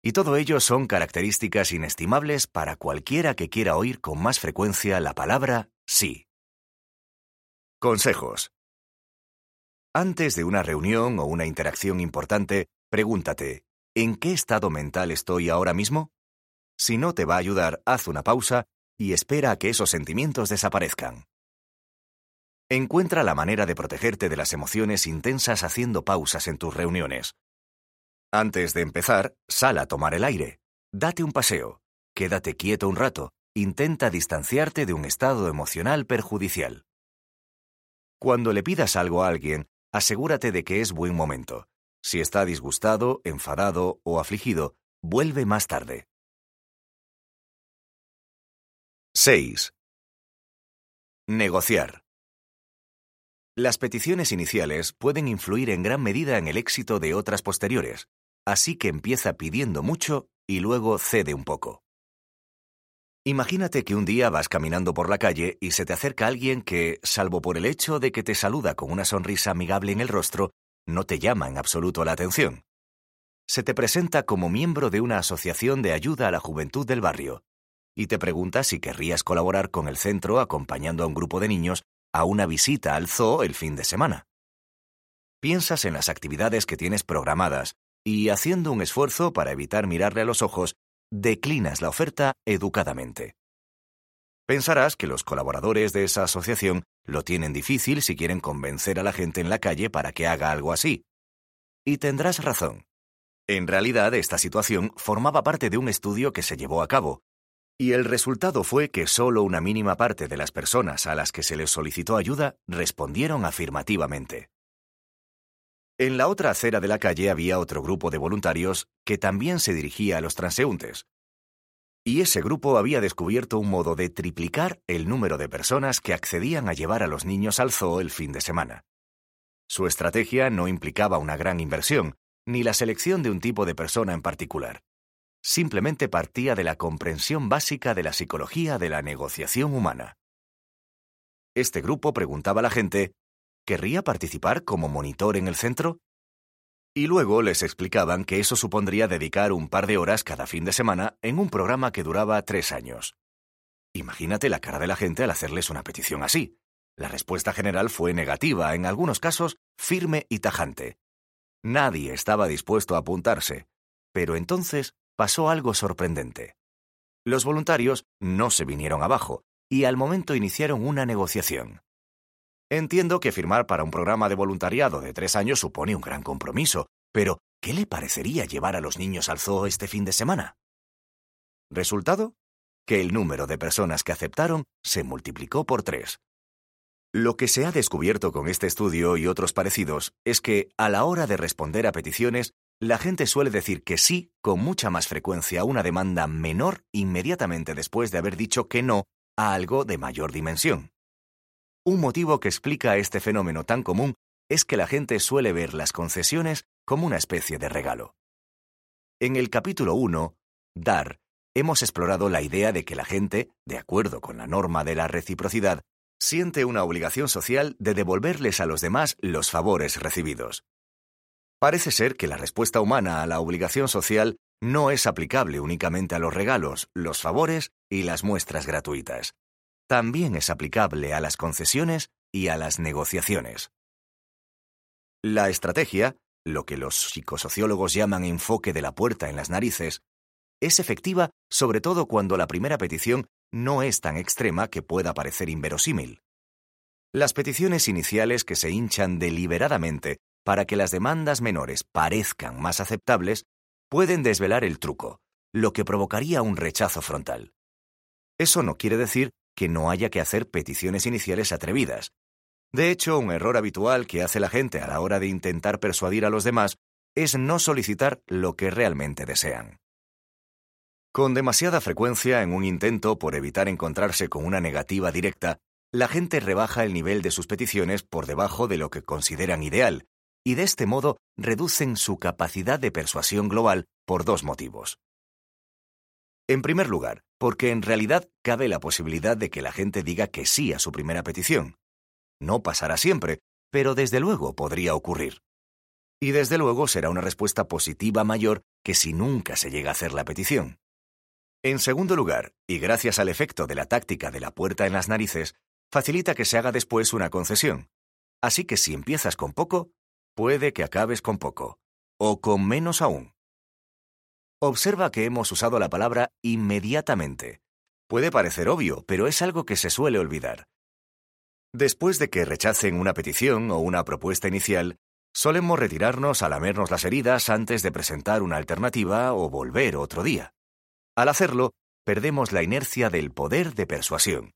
y todo ello son características inestimables para cualquiera que quiera oír con más frecuencia la palabra sí. Consejos. Antes de una reunión o una interacción importante, pregúntate, ¿en qué estado mental estoy ahora mismo? Si no te va a ayudar, haz una pausa y espera a que esos sentimientos desaparezcan. Encuentra la manera de protegerte de las emociones intensas haciendo pausas en tus reuniones. Antes de empezar, sal a tomar el aire. Date un paseo. Quédate quieto un rato. Intenta distanciarte de un estado emocional perjudicial. Cuando le pidas algo a alguien, asegúrate de que es buen momento. Si está disgustado, enfadado o afligido, vuelve más tarde. 6. Negociar. Las peticiones iniciales pueden influir en gran medida en el éxito de otras posteriores, así que empieza pidiendo mucho y luego cede un poco. Imagínate que un día vas caminando por la calle y se te acerca alguien que, salvo por el hecho de que te saluda con una sonrisa amigable en el rostro, no te llama en absoluto la atención. Se te presenta como miembro de una asociación de ayuda a la juventud del barrio y te pregunta si querrías colaborar con el centro acompañando a un grupo de niños a una visita al zoo el fin de semana. Piensas en las actividades que tienes programadas y, haciendo un esfuerzo para evitar mirarle a los ojos, declinas la oferta educadamente. Pensarás que los colaboradores de esa asociación lo tienen difícil si quieren convencer a la gente en la calle para que haga algo así. Y tendrás razón. En realidad, esta situación formaba parte de un estudio que se llevó a cabo, y el resultado fue que solo una mínima parte de las personas a las que se les solicitó ayuda respondieron afirmativamente. En la otra acera de la calle había otro grupo de voluntarios que también se dirigía a los transeúntes. Y ese grupo había descubierto un modo de triplicar el número de personas que accedían a llevar a los niños al zoo el fin de semana. Su estrategia no implicaba una gran inversión, ni la selección de un tipo de persona en particular. Simplemente partía de la comprensión básica de la psicología de la negociación humana. Este grupo preguntaba a la gente ¿Querría participar como monitor en el centro? Y luego les explicaban que eso supondría dedicar un par de horas cada fin de semana en un programa que duraba tres años. Imagínate la cara de la gente al hacerles una petición así. La respuesta general fue negativa, en algunos casos firme y tajante. Nadie estaba dispuesto a apuntarse, pero entonces pasó algo sorprendente. Los voluntarios no se vinieron abajo y al momento iniciaron una negociación. Entiendo que firmar para un programa de voluntariado de tres años supone un gran compromiso, pero ¿qué le parecería llevar a los niños al zoo este fin de semana? ¿Resultado? Que el número de personas que aceptaron se multiplicó por tres. Lo que se ha descubierto con este estudio y otros parecidos es que, a la hora de responder a peticiones, la gente suele decir que sí con mucha más frecuencia a una demanda menor inmediatamente después de haber dicho que no a algo de mayor dimensión. Un motivo que explica este fenómeno tan común es que la gente suele ver las concesiones como una especie de regalo. En el capítulo 1, Dar, hemos explorado la idea de que la gente, de acuerdo con la norma de la reciprocidad, siente una obligación social de devolverles a los demás los favores recibidos. Parece ser que la respuesta humana a la obligación social no es aplicable únicamente a los regalos, los favores y las muestras gratuitas también es aplicable a las concesiones y a las negociaciones. La estrategia, lo que los psicosociólogos llaman enfoque de la puerta en las narices, es efectiva sobre todo cuando la primera petición no es tan extrema que pueda parecer inverosímil. Las peticiones iniciales que se hinchan deliberadamente para que las demandas menores parezcan más aceptables pueden desvelar el truco, lo que provocaría un rechazo frontal. Eso no quiere decir que no haya que hacer peticiones iniciales atrevidas. De hecho, un error habitual que hace la gente a la hora de intentar persuadir a los demás es no solicitar lo que realmente desean. Con demasiada frecuencia, en un intento por evitar encontrarse con una negativa directa, la gente rebaja el nivel de sus peticiones por debajo de lo que consideran ideal, y de este modo reducen su capacidad de persuasión global por dos motivos. En primer lugar, porque en realidad cabe la posibilidad de que la gente diga que sí a su primera petición. No pasará siempre, pero desde luego podría ocurrir. Y desde luego será una respuesta positiva mayor que si nunca se llega a hacer la petición. En segundo lugar, y gracias al efecto de la táctica de la puerta en las narices, facilita que se haga después una concesión. Así que si empiezas con poco, puede que acabes con poco, o con menos aún. Observa que hemos usado la palabra inmediatamente. Puede parecer obvio, pero es algo que se suele olvidar. Después de que rechacen una petición o una propuesta inicial, solemos retirarnos a lamernos las heridas antes de presentar una alternativa o volver otro día. Al hacerlo, perdemos la inercia del poder de persuasión.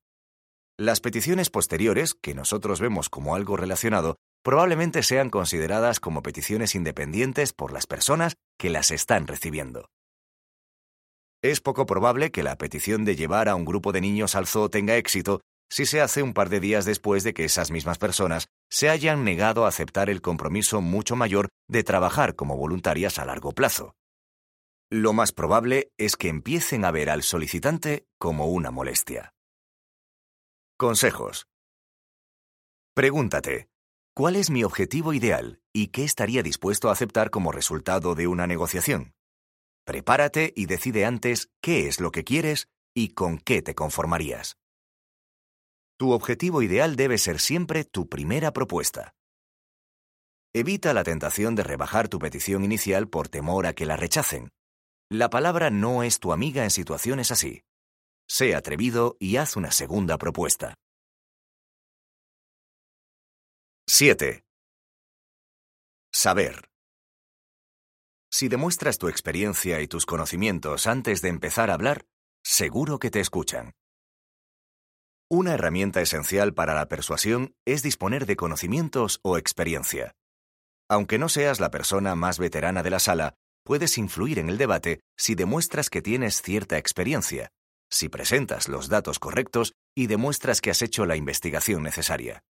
Las peticiones posteriores, que nosotros vemos como algo relacionado, probablemente sean consideradas como peticiones independientes por las personas que las están recibiendo. Es poco probable que la petición de llevar a un grupo de niños al zoo tenga éxito si se hace un par de días después de que esas mismas personas se hayan negado a aceptar el compromiso mucho mayor de trabajar como voluntarias a largo plazo. Lo más probable es que empiecen a ver al solicitante como una molestia. Consejos. Pregúntate, ¿Cuál es mi objetivo ideal y qué estaría dispuesto a aceptar como resultado de una negociación? Prepárate y decide antes qué es lo que quieres y con qué te conformarías. Tu objetivo ideal debe ser siempre tu primera propuesta. Evita la tentación de rebajar tu petición inicial por temor a que la rechacen. La palabra no es tu amiga en situaciones así. Sé atrevido y haz una segunda propuesta. 7. Saber. Si demuestras tu experiencia y tus conocimientos antes de empezar a hablar, seguro que te escuchan. Una herramienta esencial para la persuasión es disponer de conocimientos o experiencia. Aunque no seas la persona más veterana de la sala, puedes influir en el debate si demuestras que tienes cierta experiencia, si presentas los datos correctos y demuestras que has hecho la investigación necesaria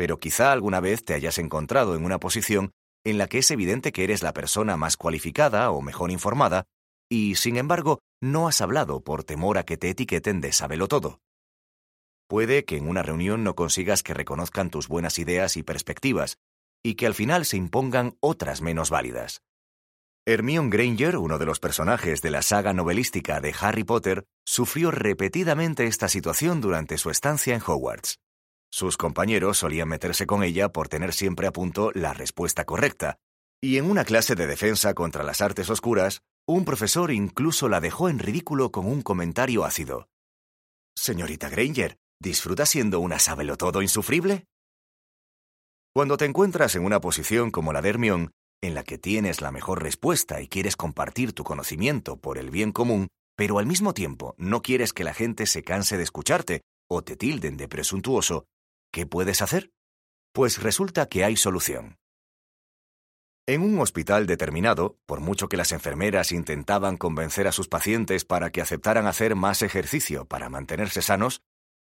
pero quizá alguna vez te hayas encontrado en una posición en la que es evidente que eres la persona más cualificada o mejor informada, y, sin embargo, no has hablado por temor a que te etiqueten de sábelo todo. Puede que en una reunión no consigas que reconozcan tus buenas ideas y perspectivas, y que al final se impongan otras menos válidas. Hermione Granger, uno de los personajes de la saga novelística de Harry Potter, sufrió repetidamente esta situación durante su estancia en Hogwarts. Sus compañeros solían meterse con ella por tener siempre a punto la respuesta correcta, y en una clase de defensa contra las artes oscuras, un profesor incluso la dejó en ridículo con un comentario ácido. Señorita Granger, ¿disfruta siendo una todo insufrible? Cuando te encuentras en una posición como la de Hermione, en la que tienes la mejor respuesta y quieres compartir tu conocimiento por el bien común, pero al mismo tiempo no quieres que la gente se canse de escucharte o te tilden de presuntuoso, ¿qué puedes hacer? Pues resulta que hay solución. En un hospital determinado, por mucho que las enfermeras intentaban convencer a sus pacientes para que aceptaran hacer más ejercicio para mantenerse sanos,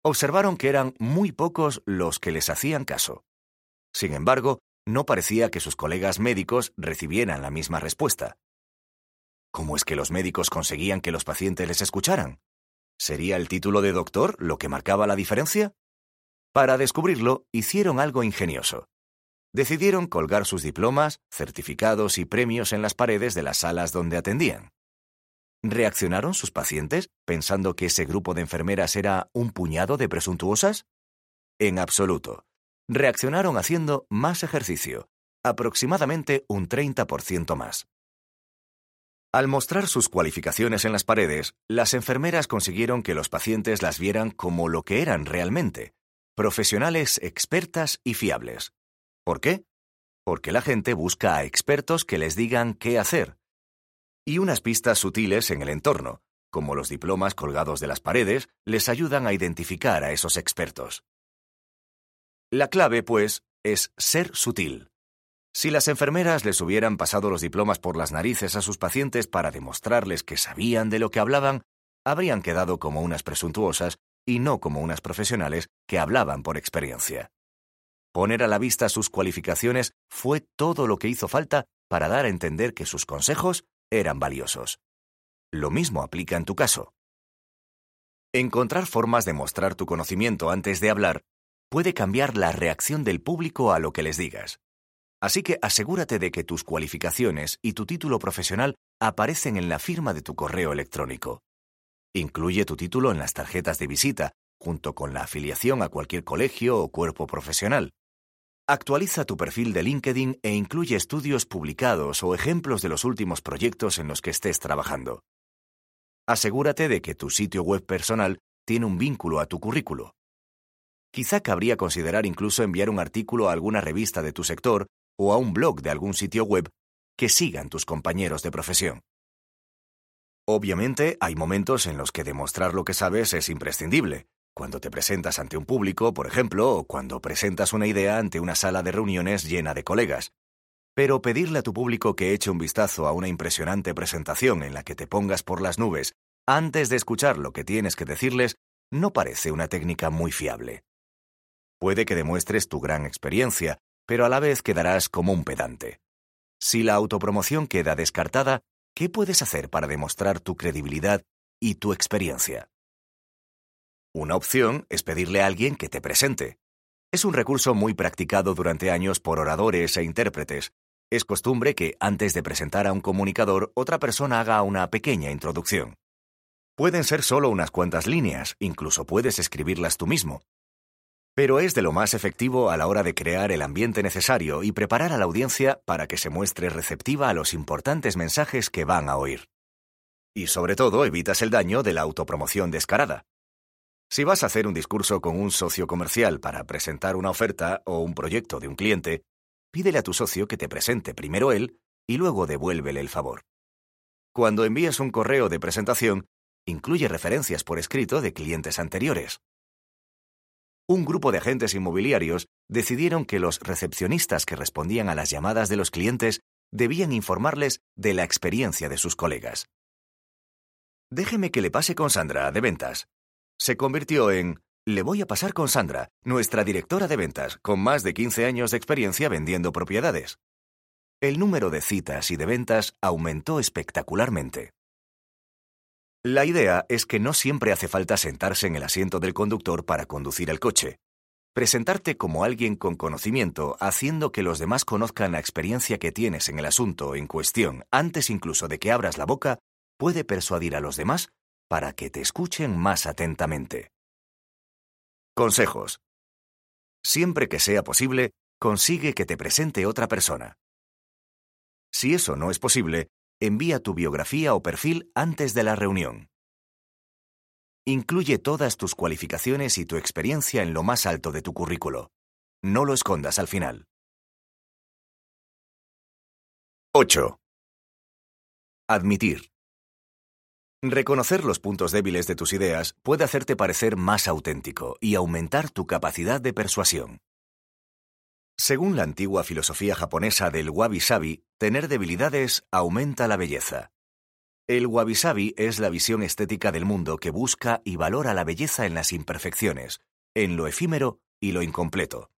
observaron que eran muy pocos los que les hacían caso. Sin embargo, no parecía que sus colegas médicos recibieran la misma respuesta. ¿Cómo es que los médicos conseguían que los pacientes les escucharan? ¿Sería el título de doctor lo que marcaba la diferencia? Para descubrirlo, hicieron algo ingenioso. Decidieron colgar sus diplomas, certificados y premios en las paredes de las salas donde atendían. ¿Reaccionaron sus pacientes pensando que ese grupo de enfermeras era un puñado de presuntuosas? En absoluto reaccionaron haciendo más ejercicio, aproximadamente un 30% más. Al mostrar sus cualificaciones en las paredes, las enfermeras consiguieron que los pacientes las vieran como lo que eran realmente, profesionales expertas y fiables. ¿Por qué? Porque la gente busca a expertos que les digan qué hacer. Y unas pistas sutiles en el entorno, como los diplomas colgados de las paredes, les ayudan a identificar a esos expertos. La clave, pues, es ser sutil. Si las enfermeras les hubieran pasado los diplomas por las narices a sus pacientes para demostrarles que sabían de lo que hablaban, habrían quedado como unas presuntuosas y no como unas profesionales que hablaban por experiencia. Poner a la vista sus cualificaciones fue todo lo que hizo falta para dar a entender que sus consejos eran valiosos. Lo mismo aplica en tu caso. Encontrar formas de mostrar tu conocimiento antes de hablar puede cambiar la reacción del público a lo que les digas. Así que asegúrate de que tus cualificaciones y tu título profesional aparecen en la firma de tu correo electrónico. Incluye tu título en las tarjetas de visita, junto con la afiliación a cualquier colegio o cuerpo profesional. Actualiza tu perfil de LinkedIn e incluye estudios publicados o ejemplos de los últimos proyectos en los que estés trabajando. Asegúrate de que tu sitio web personal tiene un vínculo a tu currículo. Quizá cabría considerar incluso enviar un artículo a alguna revista de tu sector o a un blog de algún sitio web que sigan tus compañeros de profesión. Obviamente, hay momentos en los que demostrar lo que sabes es imprescindible, cuando te presentas ante un público, por ejemplo, o cuando presentas una idea ante una sala de reuniones llena de colegas. Pero pedirle a tu público que eche un vistazo a una impresionante presentación en la que te pongas por las nubes antes de escuchar lo que tienes que decirles no parece una técnica muy fiable. Puede que demuestres tu gran experiencia, pero a la vez quedarás como un pedante. Si la autopromoción queda descartada, ¿qué puedes hacer para demostrar tu credibilidad y tu experiencia? Una opción es pedirle a alguien que te presente. Es un recurso muy practicado durante años por oradores e intérpretes. Es costumbre que, antes de presentar a un comunicador, otra persona haga una pequeña introducción. Pueden ser solo unas cuantas líneas, incluso puedes escribirlas tú mismo, pero es de lo más efectivo a la hora de crear el ambiente necesario y preparar a la audiencia para que se muestre receptiva a los importantes mensajes que van a oír. Y sobre todo evitas el daño de la autopromoción descarada. Si vas a hacer un discurso con un socio comercial para presentar una oferta o un proyecto de un cliente, pídele a tu socio que te presente primero él y luego devuélvele el favor. Cuando envías un correo de presentación, incluye referencias por escrito de clientes anteriores un grupo de agentes inmobiliarios decidieron que los recepcionistas que respondían a las llamadas de los clientes debían informarles de la experiencia de sus colegas. Déjeme que le pase con Sandra, de ventas. Se convirtió en Le voy a pasar con Sandra, nuestra directora de ventas, con más de 15 años de experiencia vendiendo propiedades. El número de citas y de ventas aumentó espectacularmente. La idea es que no siempre hace falta sentarse en el asiento del conductor para conducir el coche. presentarte como alguien con conocimiento, haciendo que los demás conozcan la experiencia que tienes en el asunto en cuestión antes incluso de que abras la boca, puede persuadir a los demás para que te escuchen más atentamente. Consejos. Siempre que sea posible, consigue que te presente otra persona. Si eso no es posible, envía tu biografía o perfil antes de la reunión. Incluye todas tus cualificaciones y tu experiencia en lo más alto de tu currículo. No lo escondas al final. 8. Admitir. Reconocer los puntos débiles de tus ideas puede hacerte parecer más auténtico y aumentar tu capacidad de persuasión. Según la antigua filosofía japonesa del wabi-sabi, tener debilidades aumenta la belleza. El wabi-sabi es la visión estética del mundo que busca y valora la belleza en las imperfecciones, en lo efímero y lo incompleto.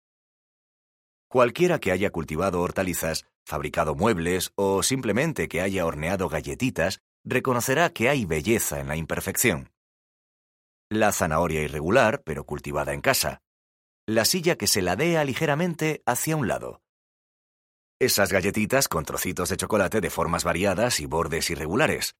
Cualquiera que haya cultivado hortalizas, fabricado muebles o simplemente que haya horneado galletitas, reconocerá que hay belleza en la imperfección. La zanahoria irregular, pero cultivada en casa, la silla que se ladea ligeramente hacia un lado. Esas galletitas con trocitos de chocolate de formas variadas y bordes irregulares.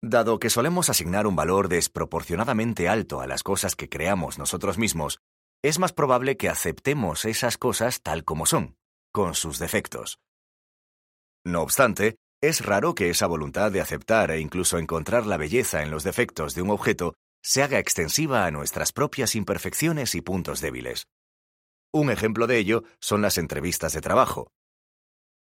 Dado que solemos asignar un valor desproporcionadamente alto a las cosas que creamos nosotros mismos, es más probable que aceptemos esas cosas tal como son, con sus defectos. No obstante, es raro que esa voluntad de aceptar e incluso encontrar la belleza en los defectos de un objeto se haga extensiva a nuestras propias imperfecciones y puntos débiles. Un ejemplo de ello son las entrevistas de trabajo.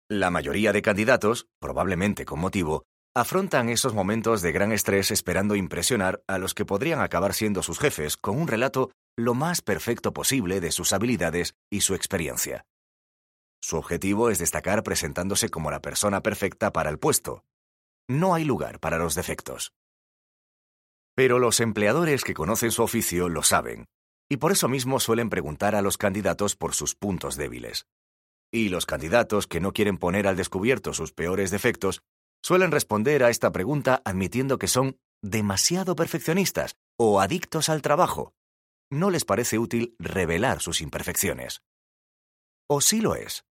La mayoría de candidatos, probablemente con motivo, afrontan esos momentos de gran estrés esperando impresionar a los que podrían acabar siendo sus jefes con un relato lo más perfecto posible de sus habilidades y su experiencia. Su objetivo es destacar presentándose como la persona perfecta para el puesto. No hay lugar para los defectos. Pero los empleadores que conocen su oficio lo saben, y por eso mismo suelen preguntar a los candidatos por sus puntos débiles. Y los candidatos que no quieren poner al descubierto sus peores defectos suelen responder a esta pregunta admitiendo que son demasiado perfeccionistas o adictos al trabajo. No les parece útil revelar sus imperfecciones. ¿O sí lo es?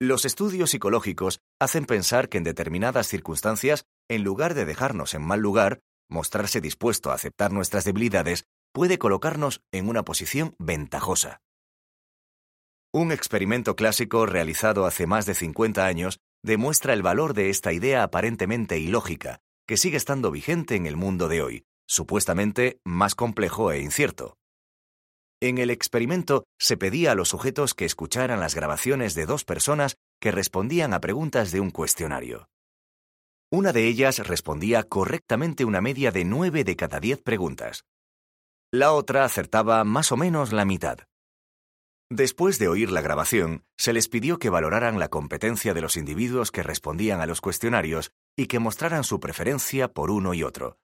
Los estudios psicológicos hacen pensar que en determinadas circunstancias, en lugar de dejarnos en mal lugar, mostrarse dispuesto a aceptar nuestras debilidades puede colocarnos en una posición ventajosa. Un experimento clásico realizado hace más de 50 años demuestra el valor de esta idea aparentemente ilógica, que sigue estando vigente en el mundo de hoy, supuestamente más complejo e incierto. En el experimento se pedía a los sujetos que escucharan las grabaciones de dos personas que respondían a preguntas de un cuestionario. Una de ellas respondía correctamente una media de nueve de cada diez preguntas, la otra acertaba más o menos la mitad. Después de oír la grabación, se les pidió que valoraran la competencia de los individuos que respondían a los cuestionarios y que mostraran su preferencia por uno y otro.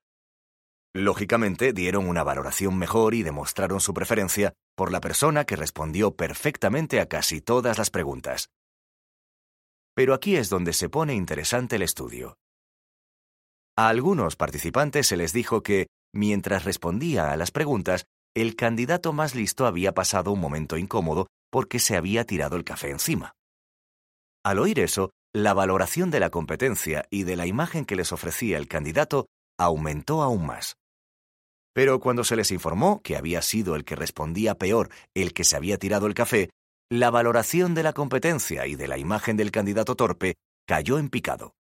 Lógicamente, dieron una valoración mejor y demostraron su preferencia por la persona que respondió perfectamente a casi todas las preguntas. Pero aquí es donde se pone interesante el estudio. A algunos participantes se les dijo que, Mientras respondía a las preguntas, el candidato más listo había pasado un momento incómodo porque se había tirado el café encima. Al oír eso, la valoración de la competencia y de la imagen que les ofrecía el candidato aumentó aún más. Pero cuando se les informó que había sido el que respondía peor el que se había tirado el café, la valoración de la competencia y de la imagen del candidato torpe cayó en picado.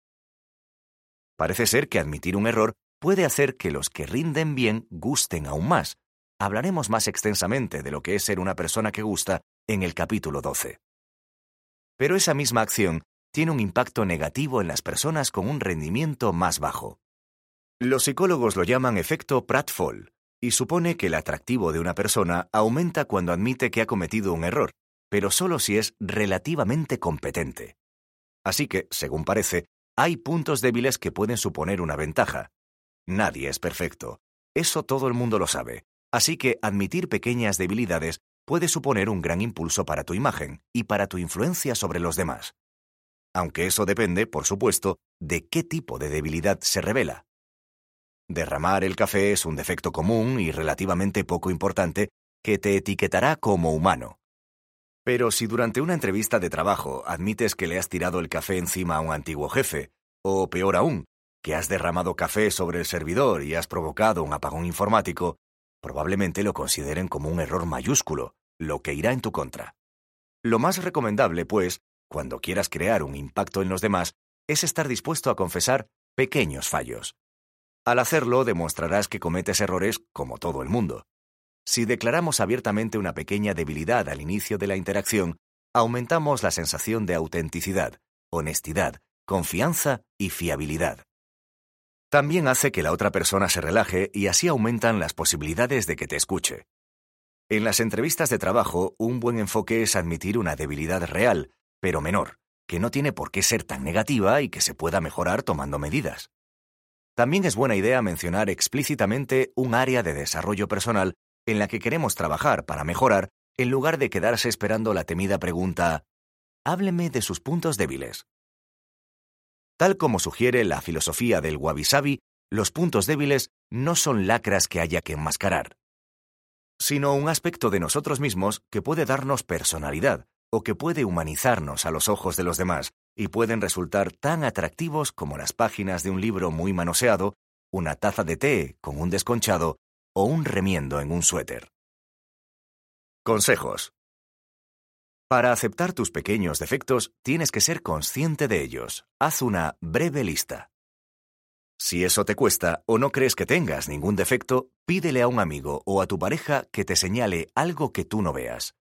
Parece ser que admitir un error puede hacer que los que rinden bien gusten aún más. Hablaremos más extensamente de lo que es ser una persona que gusta en el capítulo 12. Pero esa misma acción tiene un impacto negativo en las personas con un rendimiento más bajo. Los psicólogos lo llaman efecto Pratfall y supone que el atractivo de una persona aumenta cuando admite que ha cometido un error, pero solo si es relativamente competente. Así que, según parece, hay puntos débiles que pueden suponer una ventaja, Nadie es perfecto. Eso todo el mundo lo sabe. Así que admitir pequeñas debilidades puede suponer un gran impulso para tu imagen y para tu influencia sobre los demás. Aunque eso depende, por supuesto, de qué tipo de debilidad se revela. Derramar el café es un defecto común y relativamente poco importante que te etiquetará como humano. Pero si durante una entrevista de trabajo admites que le has tirado el café encima a un antiguo jefe, o peor aún, que has derramado café sobre el servidor y has provocado un apagón informático, probablemente lo consideren como un error mayúsculo, lo que irá en tu contra. Lo más recomendable, pues, cuando quieras crear un impacto en los demás, es estar dispuesto a confesar pequeños fallos. Al hacerlo, demostrarás que cometes errores como todo el mundo. Si declaramos abiertamente una pequeña debilidad al inicio de la interacción, aumentamos la sensación de autenticidad, honestidad, confianza y fiabilidad. También hace que la otra persona se relaje y así aumentan las posibilidades de que te escuche. En las entrevistas de trabajo, un buen enfoque es admitir una debilidad real, pero menor, que no tiene por qué ser tan negativa y que se pueda mejorar tomando medidas. También es buena idea mencionar explícitamente un área de desarrollo personal en la que queremos trabajar para mejorar, en lugar de quedarse esperando la temida pregunta Hábleme de sus puntos débiles. Tal como sugiere la filosofía del wabi sabi, los puntos débiles no son lacras que haya que enmascarar, sino un aspecto de nosotros mismos que puede darnos personalidad o que puede humanizarnos a los ojos de los demás y pueden resultar tan atractivos como las páginas de un libro muy manoseado, una taza de té con un desconchado o un remiendo en un suéter. Consejos. Para aceptar tus pequeños defectos, tienes que ser consciente de ellos. Haz una breve lista. Si eso te cuesta o no crees que tengas ningún defecto, pídele a un amigo o a tu pareja que te señale algo que tú no veas.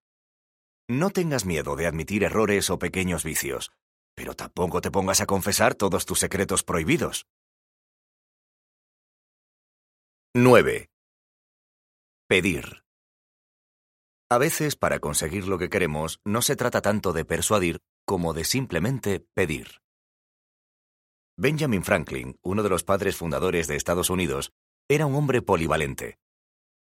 No tengas miedo de admitir errores o pequeños vicios, pero tampoco te pongas a confesar todos tus secretos prohibidos. 9. Pedir. A veces, para conseguir lo que queremos, no se trata tanto de persuadir como de simplemente pedir. Benjamin Franklin, uno de los padres fundadores de Estados Unidos, era un hombre polivalente.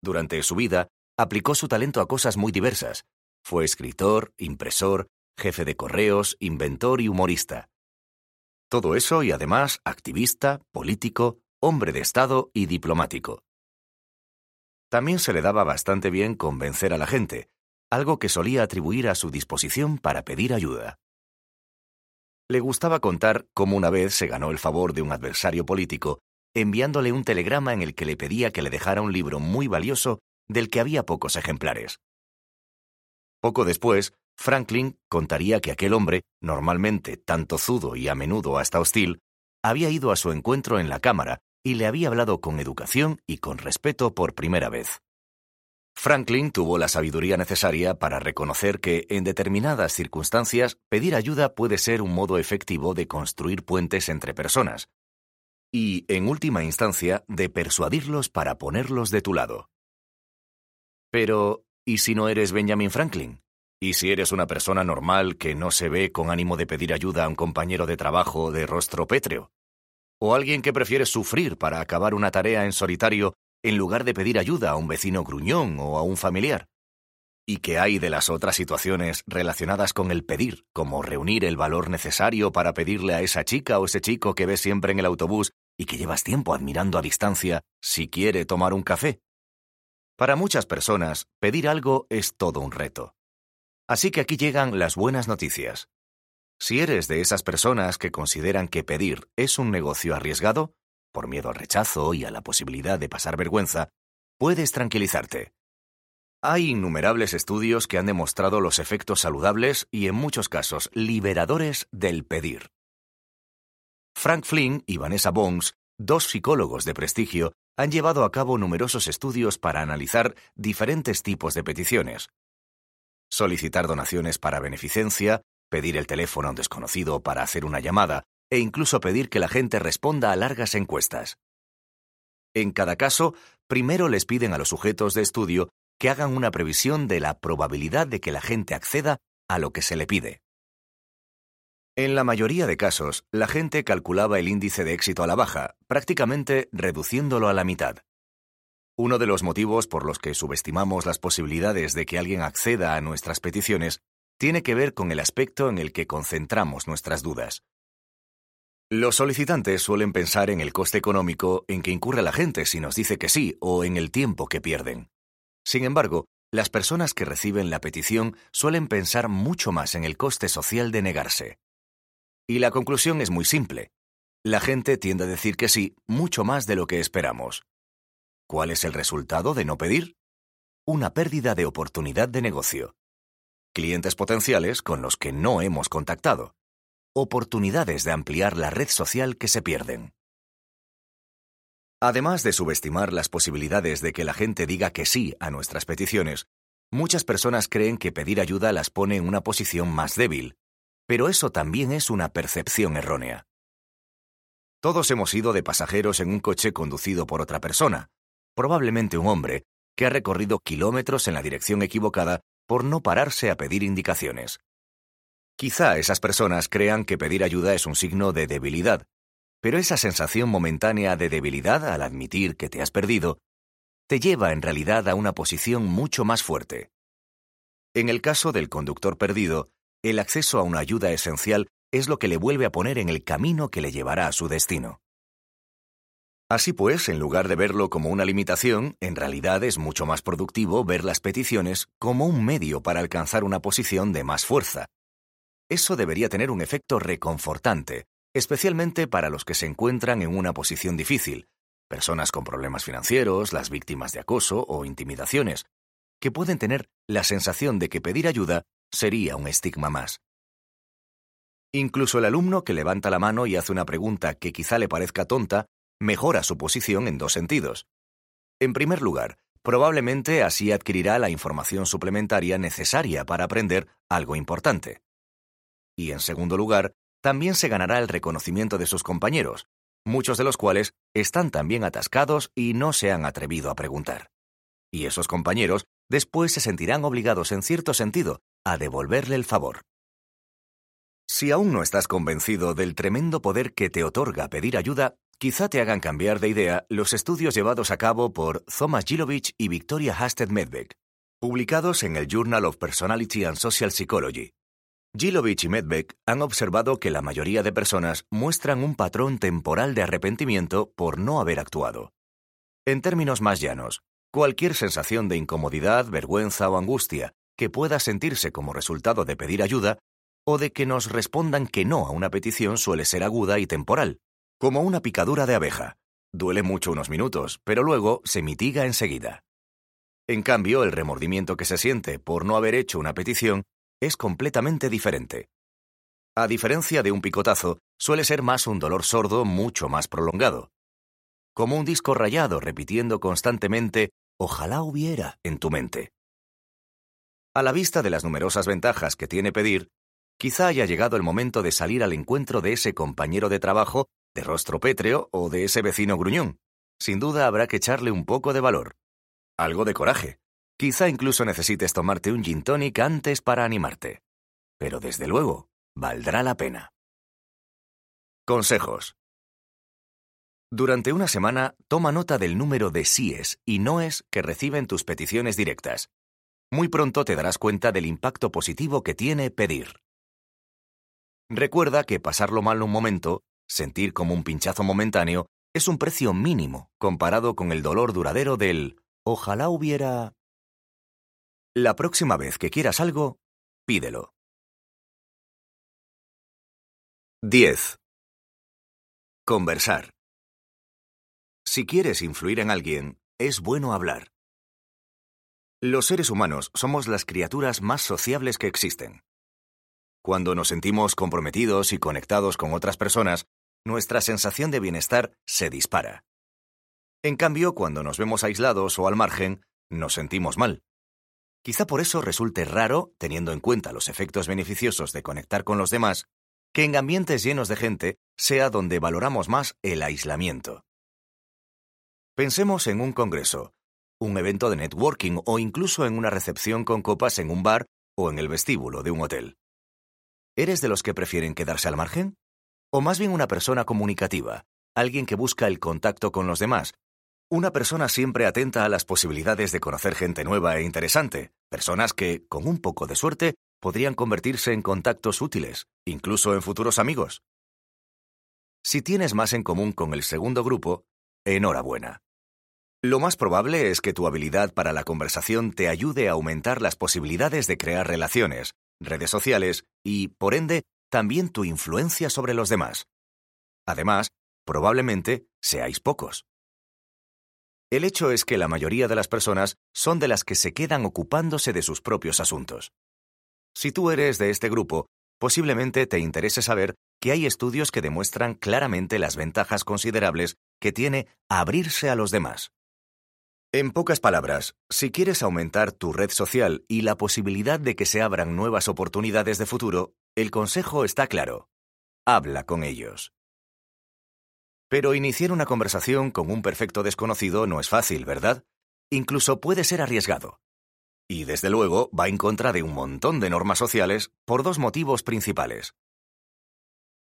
Durante su vida, aplicó su talento a cosas muy diversas. Fue escritor, impresor, jefe de correos, inventor y humorista. Todo eso y además activista, político, hombre de Estado y diplomático. También se le daba bastante bien convencer a la gente, algo que solía atribuir a su disposición para pedir ayuda. Le gustaba contar cómo una vez se ganó el favor de un adversario político enviándole un telegrama en el que le pedía que le dejara un libro muy valioso del que había pocos ejemplares. Poco después, Franklin contaría que aquel hombre, normalmente tan tozudo y a menudo hasta hostil, había ido a su encuentro en la Cámara y le había hablado con educación y con respeto por primera vez. Franklin tuvo la sabiduría necesaria para reconocer que, en determinadas circunstancias, pedir ayuda puede ser un modo efectivo de construir puentes entre personas, y, en última instancia, de persuadirlos para ponerlos de tu lado. Pero, ¿y si no eres Benjamin Franklin? ¿Y si eres una persona normal que no se ve con ánimo de pedir ayuda a un compañero de trabajo de rostro pétreo? O alguien que prefiere sufrir para acabar una tarea en solitario en lugar de pedir ayuda a un vecino gruñón o a un familiar. ¿Y qué hay de las otras situaciones relacionadas con el pedir, como reunir el valor necesario para pedirle a esa chica o ese chico que ves siempre en el autobús y que llevas tiempo admirando a distancia si quiere tomar un café? Para muchas personas, pedir algo es todo un reto. Así que aquí llegan las buenas noticias. Si eres de esas personas que consideran que pedir es un negocio arriesgado, por miedo al rechazo y a la posibilidad de pasar vergüenza, puedes tranquilizarte. Hay innumerables estudios que han demostrado los efectos saludables y en muchos casos liberadores del pedir. Frank Flynn y Vanessa Bones, dos psicólogos de prestigio, han llevado a cabo numerosos estudios para analizar diferentes tipos de peticiones. Solicitar donaciones para beneficencia, pedir el teléfono a un desconocido para hacer una llamada e incluso pedir que la gente responda a largas encuestas. En cada caso, primero les piden a los sujetos de estudio que hagan una previsión de la probabilidad de que la gente acceda a lo que se le pide. En la mayoría de casos, la gente calculaba el índice de éxito a la baja, prácticamente reduciéndolo a la mitad. Uno de los motivos por los que subestimamos las posibilidades de que alguien acceda a nuestras peticiones tiene que ver con el aspecto en el que concentramos nuestras dudas. Los solicitantes suelen pensar en el coste económico en que incurre la gente si nos dice que sí o en el tiempo que pierden. Sin embargo, las personas que reciben la petición suelen pensar mucho más en el coste social de negarse. Y la conclusión es muy simple. La gente tiende a decir que sí mucho más de lo que esperamos. ¿Cuál es el resultado de no pedir? Una pérdida de oportunidad de negocio. Clientes potenciales con los que no hemos contactado. Oportunidades de ampliar la red social que se pierden. Además de subestimar las posibilidades de que la gente diga que sí a nuestras peticiones, muchas personas creen que pedir ayuda las pone en una posición más débil, pero eso también es una percepción errónea. Todos hemos ido de pasajeros en un coche conducido por otra persona, probablemente un hombre, que ha recorrido kilómetros en la dirección equivocada por no pararse a pedir indicaciones. Quizá esas personas crean que pedir ayuda es un signo de debilidad, pero esa sensación momentánea de debilidad al admitir que te has perdido te lleva en realidad a una posición mucho más fuerte. En el caso del conductor perdido, el acceso a una ayuda esencial es lo que le vuelve a poner en el camino que le llevará a su destino. Así pues, en lugar de verlo como una limitación, en realidad es mucho más productivo ver las peticiones como un medio para alcanzar una posición de más fuerza. Eso debería tener un efecto reconfortante, especialmente para los que se encuentran en una posición difícil, personas con problemas financieros, las víctimas de acoso o intimidaciones, que pueden tener la sensación de que pedir ayuda sería un estigma más. Incluso el alumno que levanta la mano y hace una pregunta que quizá le parezca tonta, mejora su posición en dos sentidos. En primer lugar, probablemente así adquirirá la información suplementaria necesaria para aprender algo importante. Y en segundo lugar, también se ganará el reconocimiento de sus compañeros, muchos de los cuales están también atascados y no se han atrevido a preguntar. Y esos compañeros después se sentirán obligados en cierto sentido a devolverle el favor. Si aún no estás convencido del tremendo poder que te otorga pedir ayuda, quizá te hagan cambiar de idea los estudios llevados a cabo por Thomas Gilovich y Victoria Hasted Medbeck, publicados en el Journal of Personality and Social Psychology, Gilovich y Medbeck han observado que la mayoría de personas muestran un patrón temporal de arrepentimiento por no haber actuado. En términos más llanos, cualquier sensación de incomodidad, vergüenza o angustia que pueda sentirse como resultado de pedir ayuda o de que nos respondan que no a una petición suele ser aguda y temporal, como una picadura de abeja. Duele mucho unos minutos, pero luego se mitiga enseguida. En cambio, el remordimiento que se siente por no haber hecho una petición es completamente diferente. A diferencia de un picotazo, suele ser más un dolor sordo mucho más prolongado. Como un disco rayado repitiendo constantemente ojalá hubiera en tu mente. A la vista de las numerosas ventajas que tiene pedir, quizá haya llegado el momento de salir al encuentro de ese compañero de trabajo de rostro pétreo o de ese vecino gruñón. Sin duda habrá que echarle un poco de valor. Algo de coraje. Quizá incluso necesites tomarte un gin tonic antes para animarte. Pero desde luego, valdrá la pena. Consejos. Durante una semana, toma nota del número de síes y noes que reciben tus peticiones directas. Muy pronto te darás cuenta del impacto positivo que tiene pedir. Recuerda que pasarlo mal un momento, sentir como un pinchazo momentáneo, es un precio mínimo comparado con el dolor duradero del ojalá hubiera la próxima vez que quieras algo, pídelo. 10. Conversar. Si quieres influir en alguien, es bueno hablar. Los seres humanos somos las criaturas más sociables que existen. Cuando nos sentimos comprometidos y conectados con otras personas, nuestra sensación de bienestar se dispara. En cambio, cuando nos vemos aislados o al margen, nos sentimos mal. Quizá por eso resulte raro, teniendo en cuenta los efectos beneficiosos de conectar con los demás, que en ambientes llenos de gente sea donde valoramos más el aislamiento. Pensemos en un congreso, un evento de networking o incluso en una recepción con copas en un bar o en el vestíbulo de un hotel. ¿Eres de los que prefieren quedarse al margen? ¿O más bien una persona comunicativa, alguien que busca el contacto con los demás, una persona siempre atenta a las posibilidades de conocer gente nueva e interesante, personas que, con un poco de suerte, podrían convertirse en contactos útiles, incluso en futuros amigos. Si tienes más en común con el segundo grupo, enhorabuena. Lo más probable es que tu habilidad para la conversación te ayude a aumentar las posibilidades de crear relaciones, redes sociales y, por ende, también tu influencia sobre los demás. Además, probablemente seáis pocos. El hecho es que la mayoría de las personas son de las que se quedan ocupándose de sus propios asuntos. Si tú eres de este grupo, posiblemente te interese saber que hay estudios que demuestran claramente las ventajas considerables que tiene abrirse a los demás. En pocas palabras, si quieres aumentar tu red social y la posibilidad de que se abran nuevas oportunidades de futuro, el consejo está claro. Habla con ellos. Pero iniciar una conversación con un perfecto desconocido no es fácil, ¿verdad? Incluso puede ser arriesgado. Y desde luego va en contra de un montón de normas sociales por dos motivos principales.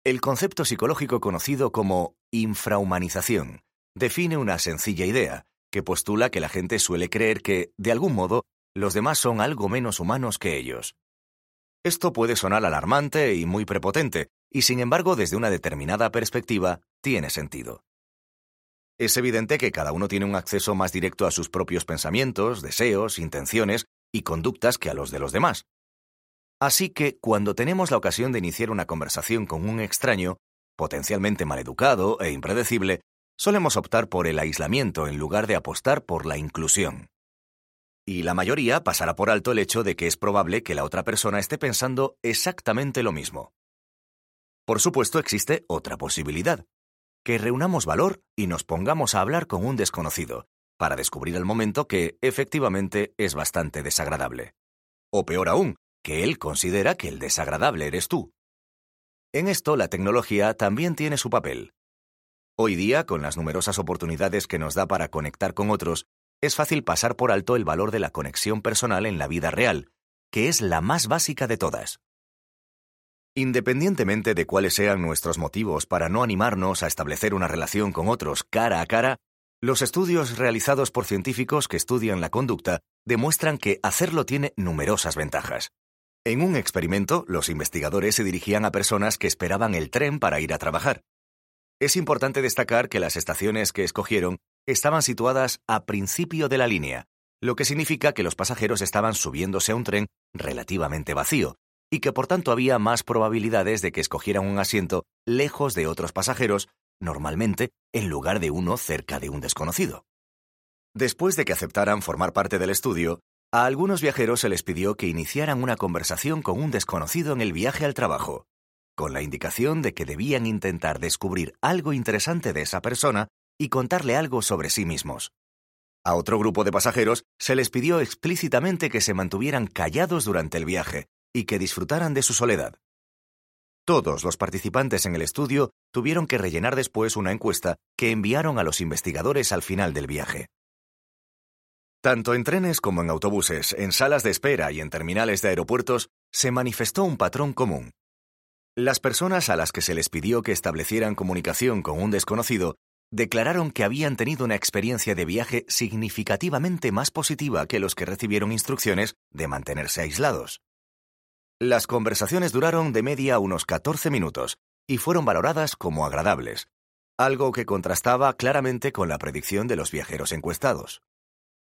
El concepto psicológico conocido como infrahumanización define una sencilla idea, que postula que la gente suele creer que, de algún modo, los demás son algo menos humanos que ellos. Esto puede sonar alarmante y muy prepotente, y sin embargo, desde una determinada perspectiva, tiene sentido. Es evidente que cada uno tiene un acceso más directo a sus propios pensamientos, deseos, intenciones y conductas que a los de los demás. Así que, cuando tenemos la ocasión de iniciar una conversación con un extraño, potencialmente maleducado e impredecible, solemos optar por el aislamiento en lugar de apostar por la inclusión. Y la mayoría pasará por alto el hecho de que es probable que la otra persona esté pensando exactamente lo mismo. Por supuesto, existe otra posibilidad, que reunamos valor y nos pongamos a hablar con un desconocido, para descubrir al momento que, efectivamente, es bastante desagradable. O peor aún, que él considera que el desagradable eres tú. En esto la tecnología también tiene su papel, Hoy día, con las numerosas oportunidades que nos da para conectar con otros, es fácil pasar por alto el valor de la conexión personal en la vida real, que es la más básica de todas. Independientemente de cuáles sean nuestros motivos para no animarnos a establecer una relación con otros cara a cara, los estudios realizados por científicos que estudian la conducta demuestran que hacerlo tiene numerosas ventajas. En un experimento, los investigadores se dirigían a personas que esperaban el tren para ir a trabajar. Es importante destacar que las estaciones que escogieron estaban situadas a principio de la línea, lo que significa que los pasajeros estaban subiéndose a un tren relativamente vacío, y que por tanto había más probabilidades de que escogieran un asiento lejos de otros pasajeros, normalmente en lugar de uno cerca de un desconocido. Después de que aceptaran formar parte del estudio, a algunos viajeros se les pidió que iniciaran una conversación con un desconocido en el viaje al trabajo con la indicación de que debían intentar descubrir algo interesante de esa persona y contarle algo sobre sí mismos. A otro grupo de pasajeros se les pidió explícitamente que se mantuvieran callados durante el viaje y que disfrutaran de su soledad. Todos los participantes en el estudio tuvieron que rellenar después una encuesta que enviaron a los investigadores al final del viaje. Tanto en trenes como en autobuses, en salas de espera y en terminales de aeropuertos, se manifestó un patrón común. Las personas a las que se les pidió que establecieran comunicación con un desconocido declararon que habían tenido una experiencia de viaje significativamente más positiva que los que recibieron instrucciones de mantenerse aislados. Las conversaciones duraron de media unos 14 minutos y fueron valoradas como agradables, algo que contrastaba claramente con la predicción de los viajeros encuestados.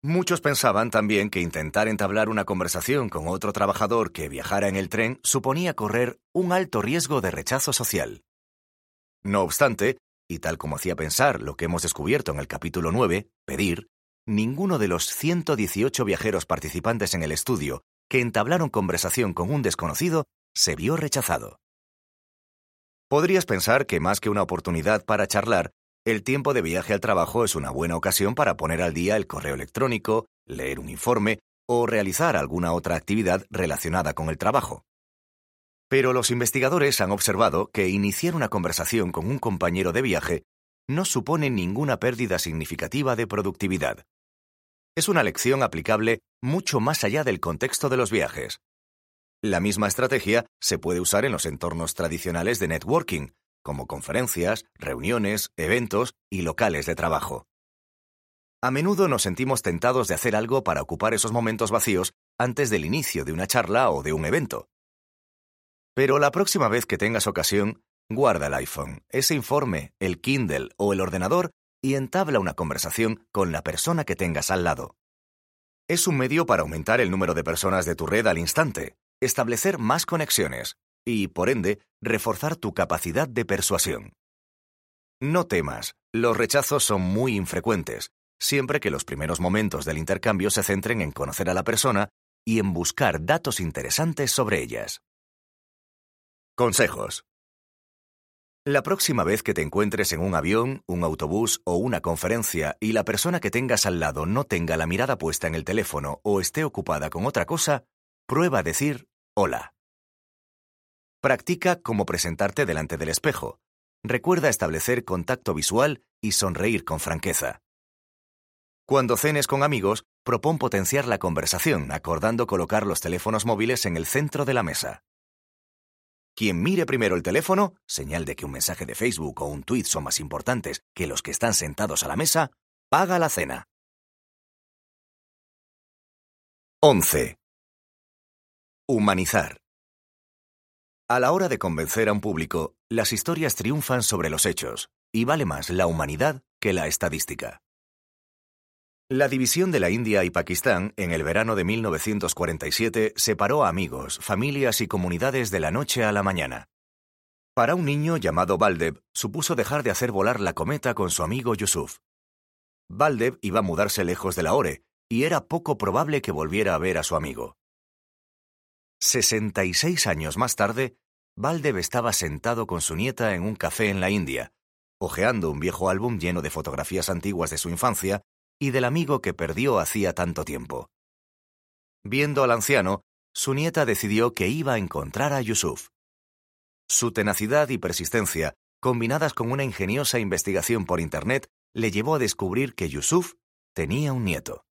Muchos pensaban también que intentar entablar una conversación con otro trabajador que viajara en el tren suponía correr un alto riesgo de rechazo social. No obstante, y tal como hacía pensar lo que hemos descubierto en el capítulo 9, pedir, ninguno de los 118 viajeros participantes en el estudio que entablaron conversación con un desconocido se vio rechazado. Podrías pensar que más que una oportunidad para charlar, el tiempo de viaje al trabajo es una buena ocasión para poner al día el correo electrónico, leer un informe o realizar alguna otra actividad relacionada con el trabajo. Pero los investigadores han observado que iniciar una conversación con un compañero de viaje no supone ninguna pérdida significativa de productividad. Es una lección aplicable mucho más allá del contexto de los viajes. La misma estrategia se puede usar en los entornos tradicionales de networking, como conferencias, reuniones, eventos y locales de trabajo. A menudo nos sentimos tentados de hacer algo para ocupar esos momentos vacíos antes del inicio de una charla o de un evento. Pero la próxima vez que tengas ocasión, guarda el iPhone, ese informe, el Kindle o el ordenador y entabla una conversación con la persona que tengas al lado. Es un medio para aumentar el número de personas de tu red al instante, establecer más conexiones y, por ende, reforzar tu capacidad de persuasión. No temas, los rechazos son muy infrecuentes, siempre que los primeros momentos del intercambio se centren en conocer a la persona y en buscar datos interesantes sobre ellas. Consejos. La próxima vez que te encuentres en un avión, un autobús o una conferencia y la persona que tengas al lado no tenga la mirada puesta en el teléfono o esté ocupada con otra cosa, prueba a decir hola. Practica cómo presentarte delante del espejo. Recuerda establecer contacto visual y sonreír con franqueza. Cuando cenes con amigos, propón potenciar la conversación, acordando colocar los teléfonos móviles en el centro de la mesa. Quien mire primero el teléfono, señal de que un mensaje de Facebook o un tweet son más importantes que los que están sentados a la mesa, paga la cena. 11. Humanizar. A la hora de convencer a un público, las historias triunfan sobre los hechos, y vale más la humanidad que la estadística. La división de la India y Pakistán en el verano de 1947 separó a amigos, familias y comunidades de la noche a la mañana. Para un niño llamado Baldev, supuso dejar de hacer volar la cometa con su amigo Yusuf. Baldev iba a mudarse lejos de la Ore, y era poco probable que volviera a ver a su amigo. 66 años más tarde, Baldev estaba sentado con su nieta en un café en la India, hojeando un viejo álbum lleno de fotografías antiguas de su infancia y del amigo que perdió hacía tanto tiempo. Viendo al anciano, su nieta decidió que iba a encontrar a Yusuf. Su tenacidad y persistencia, combinadas con una ingeniosa investigación por Internet, le llevó a descubrir que Yusuf tenía un nieto.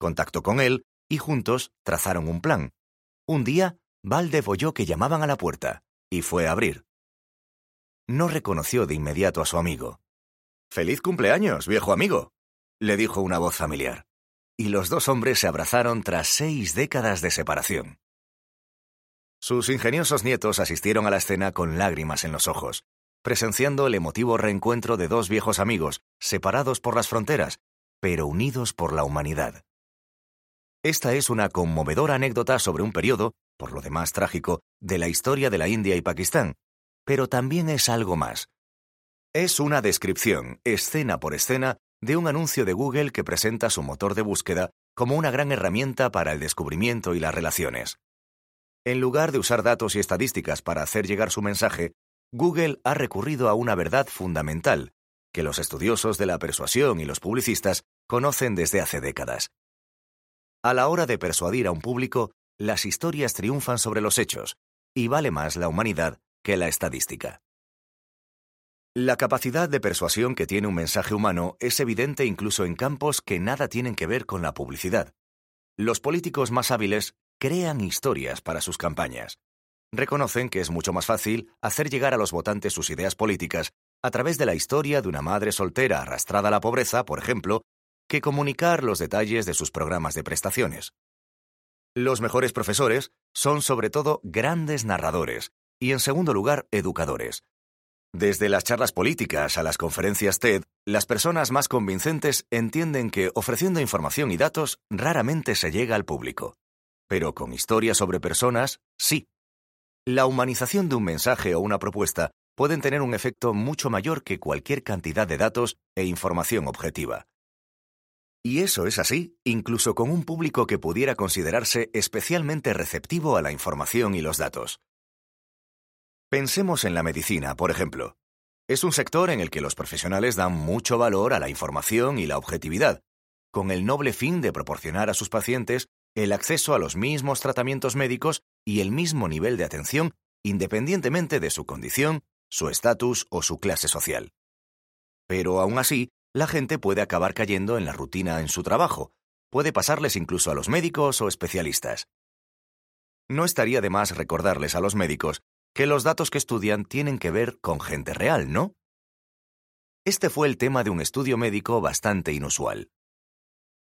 Contactó con él y juntos trazaron un plan. Un día, Valdev oyó que llamaban a la puerta y fue a abrir. No reconoció de inmediato a su amigo. Feliz cumpleaños, viejo amigo, le dijo una voz familiar. Y los dos hombres se abrazaron tras seis décadas de separación. Sus ingeniosos nietos asistieron a la escena con lágrimas en los ojos, presenciando el emotivo reencuentro de dos viejos amigos, separados por las fronteras, pero unidos por la humanidad. Esta es una conmovedora anécdota sobre un periodo, por lo demás trágico, de la historia de la India y Pakistán, pero también es algo más. Es una descripción, escena por escena, de un anuncio de Google que presenta su motor de búsqueda como una gran herramienta para el descubrimiento y las relaciones. En lugar de usar datos y estadísticas para hacer llegar su mensaje, Google ha recurrido a una verdad fundamental, que los estudiosos de la persuasión y los publicistas conocen desde hace décadas. A la hora de persuadir a un público, las historias triunfan sobre los hechos, y vale más la humanidad que la estadística. La capacidad de persuasión que tiene un mensaje humano es evidente incluso en campos que nada tienen que ver con la publicidad. Los políticos más hábiles crean historias para sus campañas. Reconocen que es mucho más fácil hacer llegar a los votantes sus ideas políticas a través de la historia de una madre soltera arrastrada a la pobreza, por ejemplo, que comunicar los detalles de sus programas de prestaciones. Los mejores profesores son sobre todo grandes narradores y, en segundo lugar, educadores, desde las charlas políticas a las conferencias TED, las personas más convincentes entienden que ofreciendo información y datos raramente se llega al público. Pero con historias sobre personas, sí. La humanización de un mensaje o una propuesta pueden tener un efecto mucho mayor que cualquier cantidad de datos e información objetiva. Y eso es así, incluso con un público que pudiera considerarse especialmente receptivo a la información y los datos. Pensemos en la medicina, por ejemplo. Es un sector en el que los profesionales dan mucho valor a la información y la objetividad, con el noble fin de proporcionar a sus pacientes el acceso a los mismos tratamientos médicos y el mismo nivel de atención independientemente de su condición, su estatus o su clase social. Pero aún así, la gente puede acabar cayendo en la rutina en su trabajo, puede pasarles incluso a los médicos o especialistas. No estaría de más recordarles a los médicos que los datos que estudian tienen que ver con gente real, ¿no? Este fue el tema de un estudio médico bastante inusual.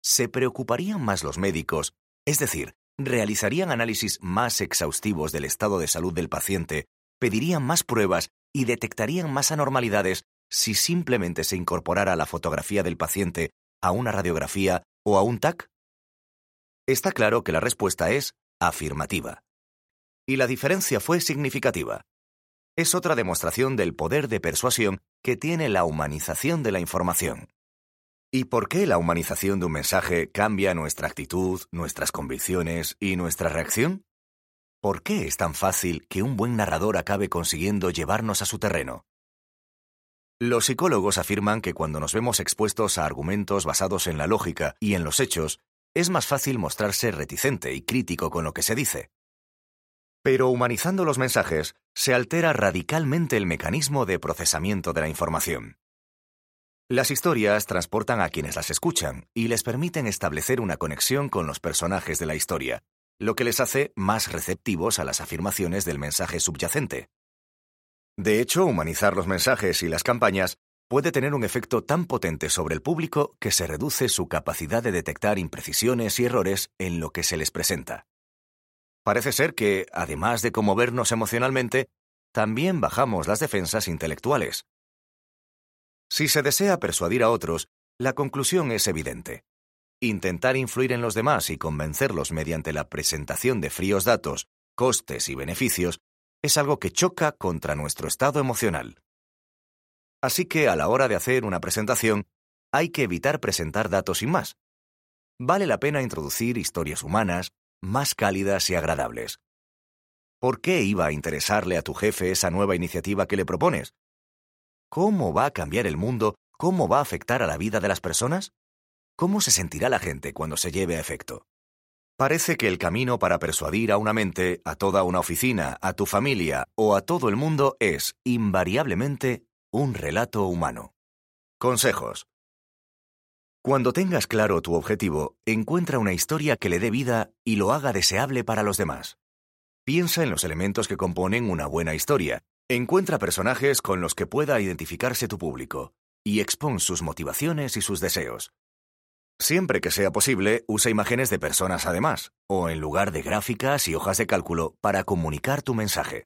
¿Se preocuparían más los médicos, es decir, realizarían análisis más exhaustivos del estado de salud del paciente, pedirían más pruebas y detectarían más anormalidades si simplemente se incorporara la fotografía del paciente a una radiografía o a un TAC? Está claro que la respuesta es afirmativa. Y la diferencia fue significativa. Es otra demostración del poder de persuasión que tiene la humanización de la información. ¿Y por qué la humanización de un mensaje cambia nuestra actitud, nuestras convicciones y nuestra reacción? ¿Por qué es tan fácil que un buen narrador acabe consiguiendo llevarnos a su terreno? Los psicólogos afirman que cuando nos vemos expuestos a argumentos basados en la lógica y en los hechos, es más fácil mostrarse reticente y crítico con lo que se dice. Pero humanizando los mensajes, se altera radicalmente el mecanismo de procesamiento de la información. Las historias transportan a quienes las escuchan y les permiten establecer una conexión con los personajes de la historia, lo que les hace más receptivos a las afirmaciones del mensaje subyacente. De hecho, humanizar los mensajes y las campañas puede tener un efecto tan potente sobre el público que se reduce su capacidad de detectar imprecisiones y errores en lo que se les presenta. Parece ser que, además de conmovernos emocionalmente, también bajamos las defensas intelectuales. Si se desea persuadir a otros, la conclusión es evidente. Intentar influir en los demás y convencerlos mediante la presentación de fríos datos, costes y beneficios es algo que choca contra nuestro estado emocional. Así que a la hora de hacer una presentación, hay que evitar presentar datos sin más. Vale la pena introducir historias humanas, más cálidas y agradables. ¿Por qué iba a interesarle a tu jefe esa nueva iniciativa que le propones? ¿Cómo va a cambiar el mundo? ¿Cómo va a afectar a la vida de las personas? ¿Cómo se sentirá la gente cuando se lleve a efecto? Parece que el camino para persuadir a una mente, a toda una oficina, a tu familia o a todo el mundo es, invariablemente, un relato humano. Consejos. Cuando tengas claro tu objetivo, encuentra una historia que le dé vida y lo haga deseable para los demás. Piensa en los elementos que componen una buena historia, encuentra personajes con los que pueda identificarse tu público y expón sus motivaciones y sus deseos. Siempre que sea posible, usa imágenes de personas además, o en lugar de gráficas y hojas de cálculo para comunicar tu mensaje.